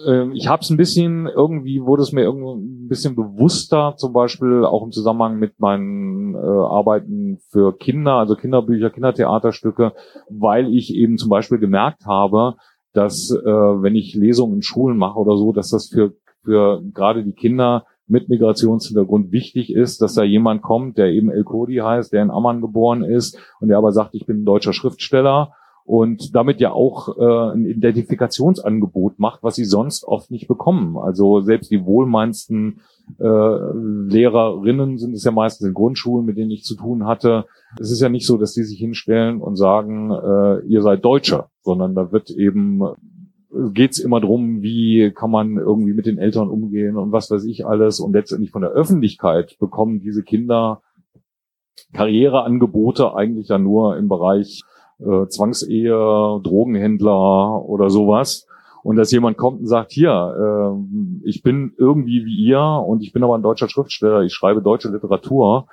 A: Ähm, ich habe es ein bisschen, irgendwie wurde es mir ein bisschen bewusster, zum Beispiel auch im Zusammenhang mit meinen äh, Arbeiten für Kinder, also Kinderbücher, Kindertheaterstücke, weil ich eben zum Beispiel gemerkt habe, dass äh, wenn ich Lesungen in Schulen mache oder so, dass das für, für gerade die Kinder mit Migrationshintergrund wichtig ist, dass da jemand kommt, der eben El Kodi heißt, der in Amman geboren ist und der aber sagt, ich bin ein deutscher Schriftsteller und damit ja auch äh, ein Identifikationsangebot macht, was sie sonst oft nicht bekommen. Also selbst die wohlmeinsten äh, Lehrerinnen sind es ja meistens in Grundschulen, mit denen ich zu tun hatte. Es ist ja nicht so, dass die sich hinstellen und sagen, äh, ihr seid Deutscher, sondern da wird eben geht's immer drum, wie kann man irgendwie mit den Eltern umgehen und was weiß ich alles. Und letztendlich von der Öffentlichkeit bekommen diese Kinder Karriereangebote eigentlich ja nur im Bereich äh, Zwangsehe, Drogenhändler oder sowas. Und dass jemand kommt und sagt, hier, äh, ich bin irgendwie wie ihr und ich bin aber ein deutscher Schriftsteller, ich schreibe deutsche Literatur,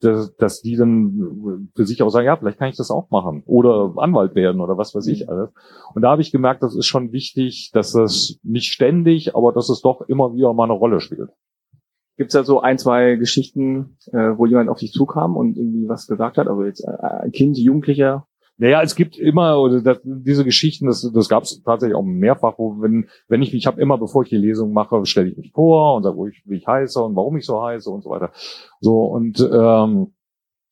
A: dass, dass die dann für sich auch sagen, ja, vielleicht kann ich das auch machen oder Anwalt werden oder was weiß ich mhm. alles. Und da habe ich gemerkt, das ist schon wichtig, dass das nicht ständig, aber dass es doch immer wieder mal eine Rolle spielt.
B: Gibt es da so ein, zwei Geschichten, äh, wo jemand auf dich zukam und irgendwie was gesagt hat? Also jetzt äh, ein Kind, Jugendlicher,
A: naja, es gibt immer oder das, diese Geschichten, das, das gab es tatsächlich auch mehrfach, wo wenn, wenn ich, ich habe immer, bevor ich die Lesung mache, stelle ich mich vor und sage, wo ich, wie ich heiße und warum ich so heiße und so weiter. So und ähm,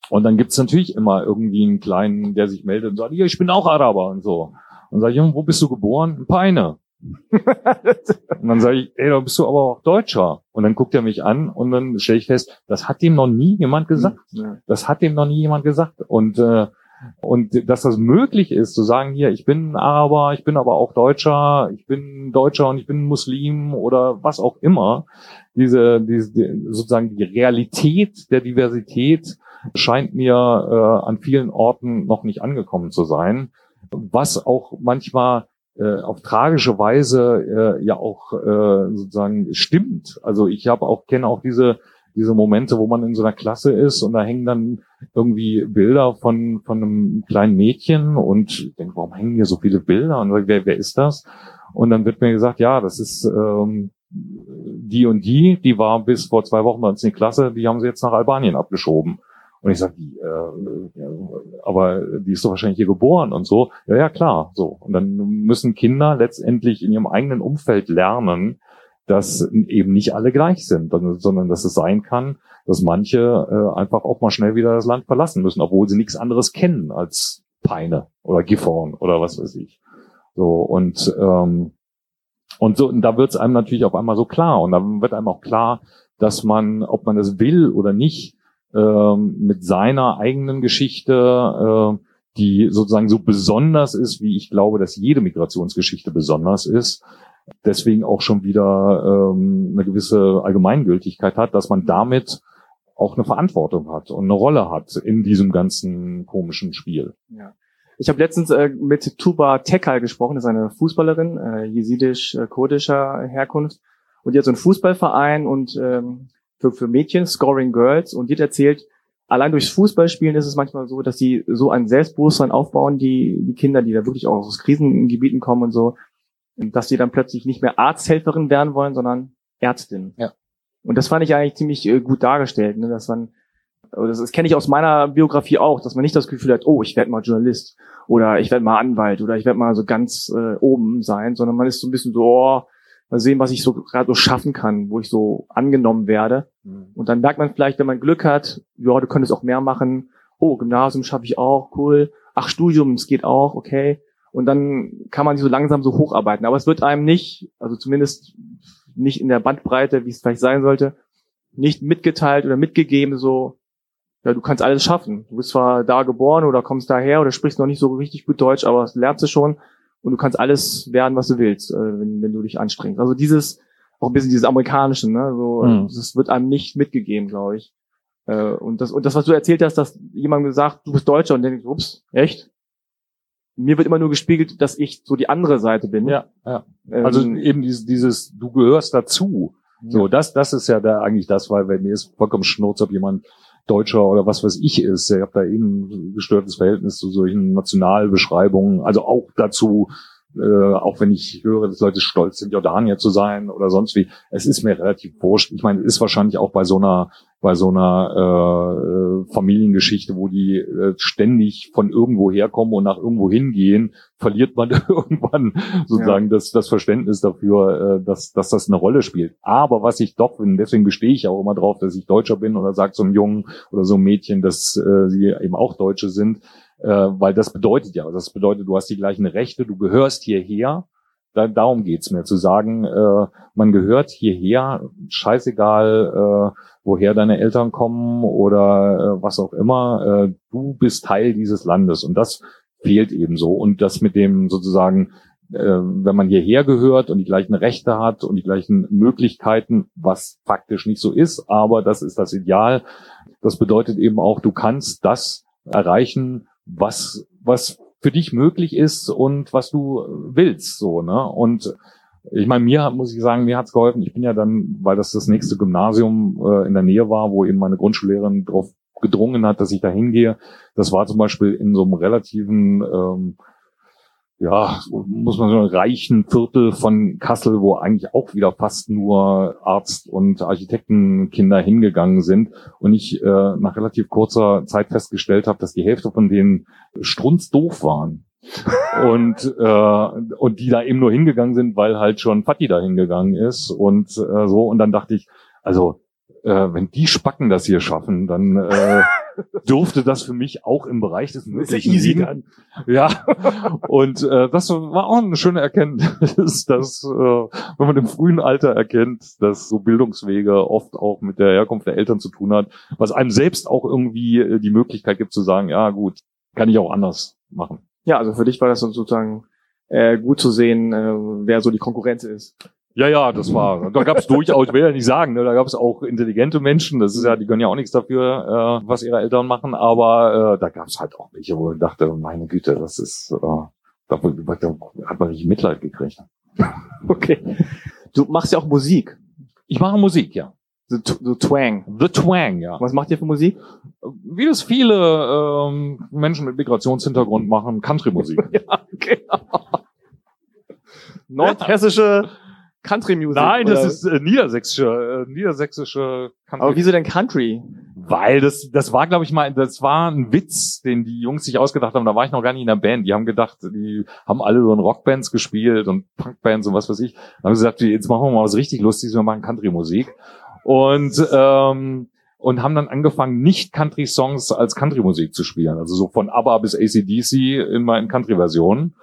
A: und dann gibt's natürlich immer irgendwie einen kleinen, der sich meldet und sagt, ja, ich bin auch Araber und so. Und sage ich, wo bist du geboren? In Peine. (laughs) und dann sage ich, ey, da bist du aber auch Deutscher. Und dann guckt er mich an und dann stelle ich fest, das hat dem noch nie jemand gesagt. Das hat dem noch nie jemand gesagt. Und äh, und dass das möglich ist, zu sagen, hier, ich bin Araber, ich bin aber auch Deutscher, ich bin Deutscher und ich bin Muslim oder was auch immer, diese, diese sozusagen die Realität der Diversität scheint mir äh, an vielen Orten noch nicht angekommen zu sein, was auch manchmal äh, auf tragische Weise äh, ja auch äh, sozusagen stimmt. Also ich habe auch kenne auch diese diese Momente, wo man in so einer Klasse ist und da hängen dann irgendwie Bilder von, von einem kleinen Mädchen und ich denke, warum hängen hier so viele Bilder? Und wer, wer ist das? Und dann wird mir gesagt, ja, das ist ähm, die und die, die war bis vor zwei Wochen bei uns in die Klasse, die haben sie jetzt nach Albanien abgeschoben. Und ich sage, äh, aber die ist doch wahrscheinlich hier geboren und so. Ja, ja, klar, so. Und dann müssen Kinder letztendlich in ihrem eigenen Umfeld lernen, dass eben nicht alle gleich sind, sondern dass es sein kann, dass manche äh, einfach auch mal schnell wieder das Land verlassen müssen, obwohl sie nichts anderes kennen als Peine oder Gifhorn oder was weiß ich. So und ähm, und so und da wird es einem natürlich auf einmal so klar und dann wird einem auch klar, dass man, ob man das will oder nicht, ähm, mit seiner eigenen Geschichte, äh, die sozusagen so besonders ist, wie ich glaube, dass jede Migrationsgeschichte besonders ist, deswegen auch schon wieder ähm, eine gewisse Allgemeingültigkeit hat, dass man damit auch eine Verantwortung hat und eine Rolle hat in diesem ganzen komischen Spiel.
B: Ja. Ich habe letztens äh, mit Tuba Tekal gesprochen, das ist eine Fußballerin, äh, jesidisch-kurdischer äh, Herkunft. Und die hat so einen Fußballverein und ähm, für, für Mädchen, Scoring Girls, und die hat erzählt, allein durchs Fußballspielen ist es manchmal so, dass die so ein Selbstbewusstsein aufbauen, die, die Kinder, die da wirklich auch aus Krisengebieten kommen und so, dass die dann plötzlich nicht mehr Arzthelferin werden wollen, sondern Ärztin. Ja. Und das fand ich eigentlich ziemlich äh, gut dargestellt, ne? dass man, das, das kenne ich aus meiner Biografie auch, dass man nicht das Gefühl hat, oh, ich werde mal Journalist oder ich werde mal Anwalt oder ich werde mal so ganz äh, oben sein, sondern man ist so ein bisschen so, oh, mal sehen, was ich so gerade so schaffen kann, wo ich so angenommen werde. Mhm. Und dann merkt man vielleicht, wenn man Glück hat, ja, du könntest auch mehr machen. Oh, Gymnasium schaffe ich auch, cool. Ach, Studium, es geht auch, okay. Und dann kann man sich so langsam so hocharbeiten. Aber es wird einem nicht, also zumindest nicht in der Bandbreite, wie es vielleicht sein sollte, nicht mitgeteilt oder mitgegeben, so, ja, du kannst alles schaffen. Du bist zwar da geboren oder kommst daher oder sprichst noch nicht so richtig gut Deutsch, aber das lernst du schon und du kannst alles werden, was du willst, äh, wenn, wenn du dich anstrengst. Also dieses, auch ein bisschen dieses Amerikanische, ne? So, mhm. das wird einem nicht mitgegeben, glaube ich. Äh, und das, und das, was du erzählt hast, dass jemand gesagt, du bist Deutscher und denkt, ups, echt? Mir wird immer nur gespiegelt, dass ich so die andere Seite bin.
A: Ja, ja. Also ähm, eben dieses, dieses, du gehörst dazu. So, ja. das, das ist ja da eigentlich das, weil bei mir ist vollkommen schnurz, ob jemand Deutscher oder was weiß ich ist. Ich habe da eben ein gestörtes Verhältnis zu solchen Nationalbeschreibungen, also auch dazu, äh, auch wenn ich höre, dass Leute stolz sind, Jordanier zu sein oder sonst wie. Es ist mir relativ wurscht. Ich meine, ist wahrscheinlich auch bei so einer bei so einer äh, Familiengeschichte, wo die äh, ständig von irgendwo herkommen und nach irgendwo hingehen, verliert man (laughs) irgendwann sozusagen ja. das, das Verständnis dafür, äh, dass, dass das eine Rolle spielt. Aber was ich doch bin, deswegen bestehe ich auch immer drauf, dass ich Deutscher bin oder sagt so einem Jungen oder so einem Mädchen, dass äh, sie eben auch Deutsche sind, äh, weil das bedeutet ja, das bedeutet, du hast die gleichen Rechte, du gehörst hierher. Da, darum geht's mir, zu sagen, äh, man gehört hierher, scheißegal, äh, woher deine Eltern kommen oder äh, was auch immer, äh, du bist Teil dieses Landes und das fehlt eben so. Und das mit dem sozusagen, äh, wenn man hierher gehört und die gleichen Rechte hat und die gleichen Möglichkeiten, was faktisch nicht so ist, aber das ist das Ideal. Das bedeutet eben auch, du kannst das erreichen, was, was für dich möglich ist und was du willst, so, ne? Und ich meine, mir muss ich sagen, mir hat's geholfen. Ich bin ja dann, weil das das nächste Gymnasium äh, in der Nähe war, wo eben meine Grundschullehrerin drauf gedrungen hat, dass ich da hingehe. Das war zum Beispiel in so einem relativen ähm, ja, muss man sagen, reichen Viertel von Kassel, wo eigentlich auch wieder fast nur Arzt- und Architektenkinder hingegangen sind und ich äh, nach relativ kurzer Zeit festgestellt habe, dass die Hälfte von denen strunzdoof waren. (laughs) und äh, und die da eben nur hingegangen sind, weil halt schon Fatih da hingegangen ist und äh, so und dann dachte ich, also äh, wenn die Spacken das hier schaffen, dann äh, (laughs) durfte das für mich auch im Bereich des Möglichen liegen. Ja, und äh, das war auch eine schöne Erkenntnis, (laughs) dass äh, wenn man im frühen Alter erkennt, dass so Bildungswege oft auch mit der Herkunft der Eltern zu tun hat, was einem selbst auch irgendwie äh, die Möglichkeit gibt zu sagen, ja gut, kann ich auch anders machen.
B: Ja, also für dich war das sozusagen äh, gut zu sehen, äh, wer so die Konkurrenz ist.
A: Ja, ja, das war, da gab es durchaus, ich will ja nicht sagen, ne, da gab es auch intelligente Menschen, das ist ja, die können ja auch nichts dafür, äh, was ihre Eltern machen, aber äh, da gab es halt auch welche, wo ich dachte, meine Güte, das ist, äh, da, da hat man nicht Mitleid gekriegt. (laughs)
B: Okay. Du machst ja auch Musik.
A: Ich mache Musik, ja.
B: The, the Twang.
A: The Twang, ja.
B: Was macht ihr für Musik?
A: Wie das viele ähm, Menschen mit Migrationshintergrund machen, Country-Musik. (laughs) ja, okay.
B: Nordhessische Country Music.
A: Nein, das ist äh, niedersächsische, äh, niedersächsische
B: Country. Aber wieso denn Country?
A: Weil das, das war, glaube ich mal, das war ein Witz, den die Jungs sich ausgedacht haben. Da war ich noch gar nicht in der Band. Die haben gedacht, die haben alle so in Rockbands gespielt und Punkbands und was weiß ich. Dann haben gesagt, jetzt machen wir mal was richtig Lustiges, wir machen Country-Musik. Und ähm, und haben dann angefangen, nicht Country-Songs als Country-Musik zu spielen. Also so von ABBA bis ACDC immer in Country-Versionen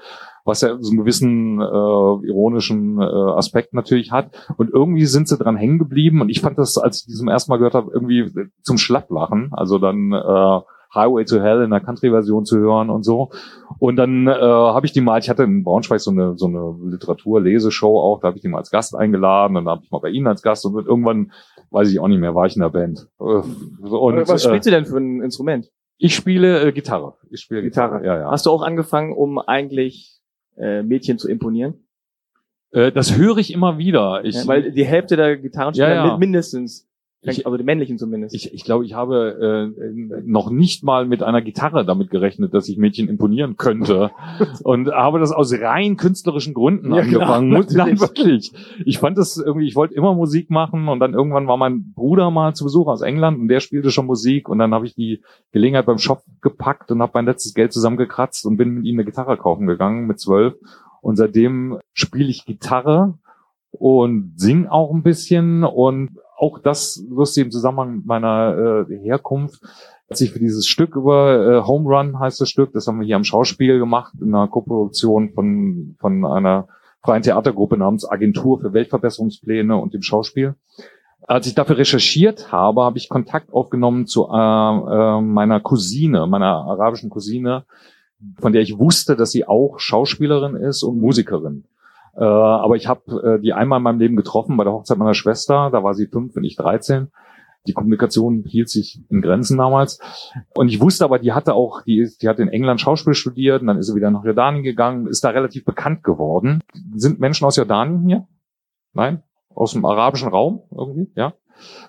A: was ja so einen gewissen äh, ironischen äh, Aspekt natürlich hat. Und irgendwie sind sie dran hängen geblieben. Und ich fand das, als ich diesem ersten Mal gehört habe, irgendwie zum Schlapplachen. Also dann äh, Highway to Hell in der Country-Version zu hören und so. Und dann äh, habe ich die mal, ich hatte in Braunschweig so eine so eine Literatur-Leseshow auch, da habe ich die mal als Gast eingeladen, dann habe ich mal bei Ihnen als Gast und irgendwann, weiß ich auch nicht mehr, war ich in der Band. Äh,
B: und, Was spielst äh, du denn für ein Instrument?
A: Ich spiele äh, Gitarre. Ich spiele Gitarre. Gitarre.
B: Ja, ja. Hast du auch angefangen, um eigentlich äh, Mädchen zu imponieren?
A: Äh, das höre ich immer wieder. Ich,
B: ja, weil die Hälfte der Gitarrenspieler ja, ja. mindestens ich, also die männlichen zumindest.
A: Ich, ich glaube, ich habe äh, noch nicht mal mit einer Gitarre damit gerechnet, dass ich Mädchen imponieren könnte. (laughs) und habe das aus rein künstlerischen Gründen ja, angefangen. Klar, Nein, wirklich. Ich fand das irgendwie, ich wollte immer Musik machen und dann irgendwann war mein Bruder mal zu Besuch aus England und der spielte schon Musik und dann habe ich die Gelegenheit beim Shop gepackt und habe mein letztes Geld zusammengekratzt und bin mit ihm eine Gitarre kaufen gegangen mit zwölf. Und seitdem spiele ich Gitarre und sing auch ein bisschen und auch das lustig im Zusammenhang mit meiner äh, Herkunft. Als ich für dieses Stück über äh, Home Run heißt das Stück, das haben wir hier am Schauspiel gemacht, in einer Koproduktion von, von einer freien Theatergruppe namens Agentur für Weltverbesserungspläne und dem Schauspiel. Als ich dafür recherchiert habe, habe ich Kontakt aufgenommen zu äh, äh, meiner Cousine, meiner arabischen Cousine, von der ich wusste, dass sie auch Schauspielerin ist und Musikerin. Äh, aber ich habe äh, die einmal in meinem Leben getroffen bei der Hochzeit meiner Schwester. Da war sie fünf und ich dreizehn. Die Kommunikation hielt sich in Grenzen damals. Und ich wusste aber, die hatte auch, die, die hat in England Schauspiel studiert und dann ist sie wieder nach Jordanien gegangen, ist da relativ bekannt geworden. Sind Menschen aus Jordanien hier? Nein? Aus dem arabischen Raum irgendwie? Ja?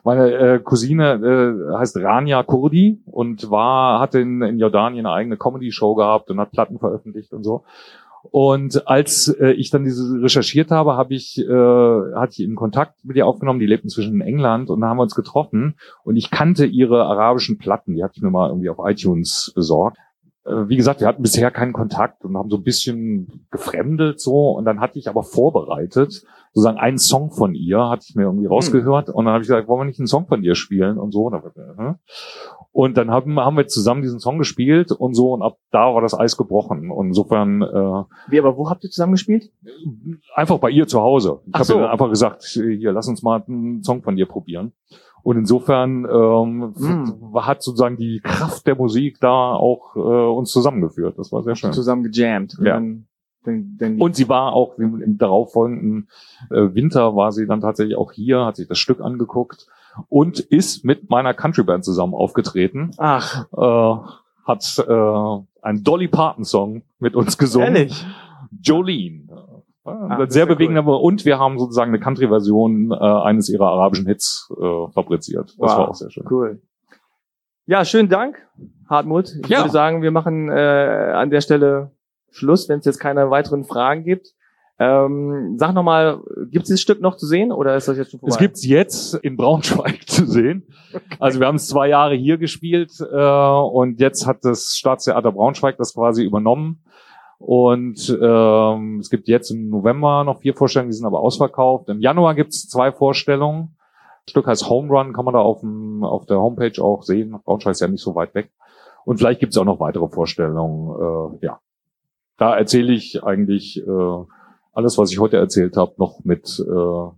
A: Meine äh, Cousine äh, heißt Rania Kurdi und war, hatte in, in Jordanien eine eigene Comedy-Show gehabt und hat Platten veröffentlicht und so. Und als äh, ich dann diese recherchiert habe, habe ich, äh, hatte ich in Kontakt mit ihr aufgenommen. Die lebten zwischen in England und da haben wir uns getroffen. Und ich kannte ihre arabischen Platten. Die hatte ich mir mal irgendwie auf iTunes besorgt. Äh, wie gesagt, wir hatten bisher keinen Kontakt und haben so ein bisschen gefremdelt so. Und dann hatte ich aber vorbereitet, sozusagen einen Song von ihr, hatte ich mir irgendwie hm. rausgehört. Und dann habe ich gesagt, wollen wir nicht einen Song von dir spielen und so. Und dann haben, haben wir zusammen diesen Song gespielt und so. Und ab da war das Eis gebrochen. Und insofern. Äh,
B: Wie, aber wo habt ihr zusammen gespielt?
A: Einfach bei ihr zu Hause. Ich habe so. ihr einfach gesagt, hier, lass uns mal einen Song von dir probieren. Und insofern ähm, mm. hat sozusagen die Kraft der Musik da auch äh, uns zusammengeführt. Das war sehr schön.
B: Zusammen gejammt.
A: Ja. Dann den, den und sie war auch im, im darauffolgenden äh, Winter war sie dann tatsächlich auch hier, hat sich das Stück angeguckt und ist mit meiner Countryband zusammen aufgetreten.
B: Ach.
A: Äh, hat äh, einen Dolly Parton Song mit uns gesungen.
B: Ehrlich?
A: Jolene. Ach, sehr bewegend, cool. und wir haben sozusagen eine Country-Version äh, eines ihrer arabischen Hits äh, fabriziert. Das wow. war auch sehr schön.
B: Cool. Ja, schönen Dank, Hartmut. Ich ja. würde sagen, wir machen äh, an der Stelle Schluss, wenn es jetzt keine weiteren Fragen gibt. Ähm, sag nochmal, gibt es dieses Stück noch zu sehen oder ist das jetzt schon vorbei?
A: Es gibt's jetzt in Braunschweig (laughs) zu sehen. Okay. Also wir haben es zwei Jahre hier gespielt äh, und jetzt hat das Staatstheater Braunschweig das quasi übernommen. Und ähm, es gibt jetzt im November noch vier Vorstellungen, die sind aber ausverkauft. Im Januar gibt's zwei Vorstellungen. Das Stück heißt Home Run, kann man da auf, dem, auf der Homepage auch sehen. Braunschweig ist ja nicht so weit weg. Und vielleicht gibt's auch noch weitere Vorstellungen. Äh, ja, da erzähle ich eigentlich äh, alles, was ich heute erzählt habe, noch mit äh,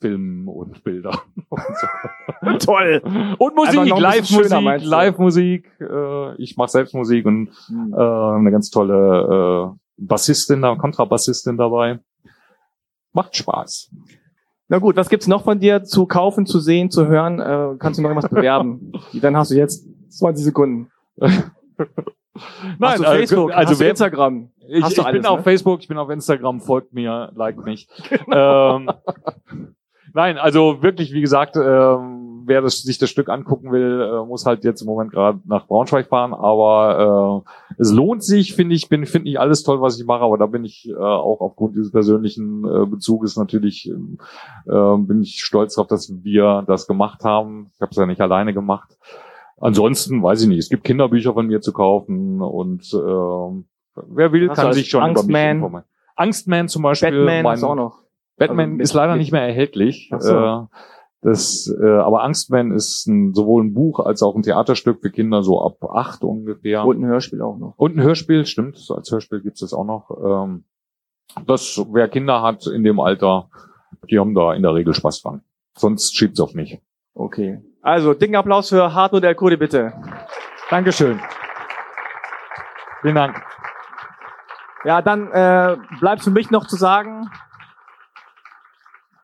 A: Filmen und Bildern. (laughs)
B: Und so. Toll.
A: Und Musik, Live-Musik, Live-Musik. Äh, ich mache selbst Musik und mhm. äh, eine ganz tolle äh, Bassistin, Kontrabassistin dabei. Macht Spaß.
B: Na gut, was gibt's noch von dir zu kaufen, zu sehen, zu hören? Äh, kannst du noch irgendwas bewerben? (laughs) Dann hast du jetzt 20 Sekunden. (laughs)
A: Nein,
B: äh, Facebook,
A: also
B: du Instagram.
A: Ich, ich alles, bin ne? auf Facebook, ich bin auf Instagram, folgt mir, like mich. (laughs) Genau. Ähm, nein, also wirklich, wie gesagt, ähm, wer das, sich das Stück angucken will, äh, muss halt jetzt im Moment gerade nach Braunschweig fahren. Aber äh, es lohnt sich, finde ich. Bin finde ich alles toll, was ich mache. Aber da bin ich äh, auch aufgrund dieses persönlichen äh, Bezuges natürlich äh, bin ich stolz darauf, dass wir das gemacht haben. Ich habe es ja nicht alleine gemacht. Ansonsten weiß ich nicht. Es gibt Kinderbücher von mir zu kaufen und äh, wer will, kann sich schon
B: Angstman. über mich informieren.
A: Angstman zum Beispiel.
B: Batman mein, ist auch noch.
A: Batman also, ist leider nicht mehr erhältlich. So. Äh, das, äh, aber Angstman ist ein, sowohl ein Buch als auch ein Theaterstück für Kinder so ab acht ungefähr.
B: Und ein Hörspiel auch noch.
A: Und ein Hörspiel, stimmt. Als Hörspiel gibt es das auch noch. Ähm, das, wer Kinder hat in dem Alter, die haben da in der Regel Spaß dran. Sonst schiebt's auf mich.
B: Okay. Also, dicken Applaus für Hartmut Elkode, bitte.
A: Dankeschön. Vielen Dank.
B: Ja, dann äh, bleibt für mich noch zu sagen,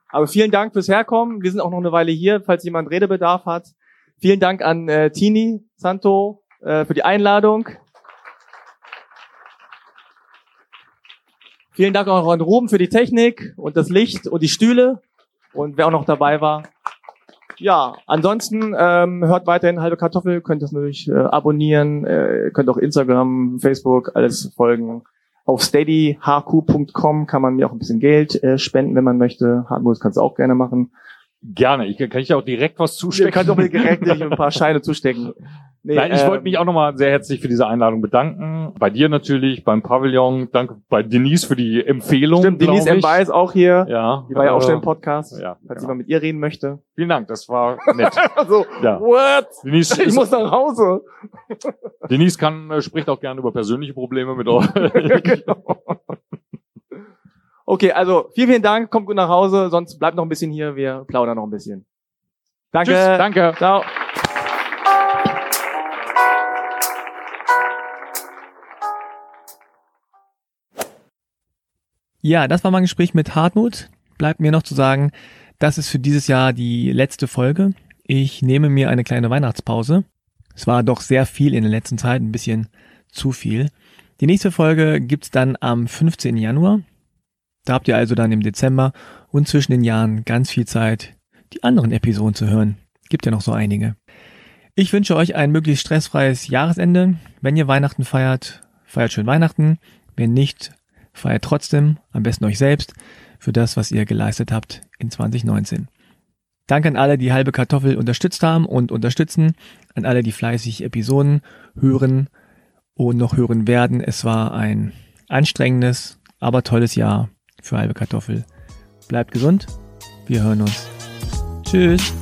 B: aber vielen Dank fürs Herkommen. Wir sind auch noch eine Weile hier, falls jemand Redebedarf hat. Vielen Dank an äh, Tini Santo äh, für die Einladung. Vielen Dank auch an Ruben für die Technik und das Licht und die Stühle und wer auch noch dabei war. Ja, ansonsten ähm, hört weiterhin halbe Kartoffel, könnt das natürlich äh, abonnieren, äh, könnt auch Instagram, Facebook, alles folgen. Auf steadyhq.com kann man mir auch ein bisschen Geld äh, spenden, wenn man möchte. Hartmut kannst du auch gerne machen.
A: Gerne. Ich kann ich auch direkt was zustecken.
C: Ihr könnt doch mir direkt ein paar (laughs) Scheine zustecken.
A: Nee, Nein, ich ähm, wollte mich auch nochmal sehr herzlich für diese Einladung bedanken. Bei dir natürlich, beim Pavillon. Danke bei Denise für die Empfehlung.
C: Stimmt, Denise M. ist auch hier.
A: Ja.
C: Die war ja auch schon im Podcast. Ja. Falls genau. jemand mit ihr reden möchte.
A: Vielen Dank, das war (laughs) nett.
C: so, ja. what? Denise ich muss nach Hause.
A: Denise kann, äh, spricht auch gerne über persönliche Probleme mit euch. (laughs) genau.
C: Okay, also vielen, vielen Dank. Kommt gut nach Hause. Sonst bleibt noch ein bisschen hier. Wir plaudern noch ein bisschen. Danke. Tschüss,
A: danke.
C: Ciao.
B: Ja, das war mein Gespräch mit Hartmut. Bleibt mir noch zu sagen, das ist für dieses Jahr die letzte Folge. Ich nehme mir eine kleine Weihnachtspause. Es war doch sehr viel in der letzten Zeit, ein bisschen zu viel. Die nächste Folge gibt's dann am 15. Januar. Da habt ihr also dann im Dezember und zwischen den Jahren ganz viel Zeit, die anderen Episoden zu hören. Gibt ja noch so einige. Ich wünsche euch ein möglichst stressfreies Jahresende. Wenn ihr Weihnachten feiert, feiert schön Weihnachten. Wenn nicht, feiert trotzdem, am besten euch selbst, für das, was ihr geleistet habt in 2019. Danke an alle, die halbe Kartoffel unterstützt haben und unterstützen, an alle, die fleißig Episoden hören und noch hören werden. Es war ein anstrengendes, aber tolles Jahr für halbe Kartoffel. Bleibt gesund. Wir hören uns. Tschüss.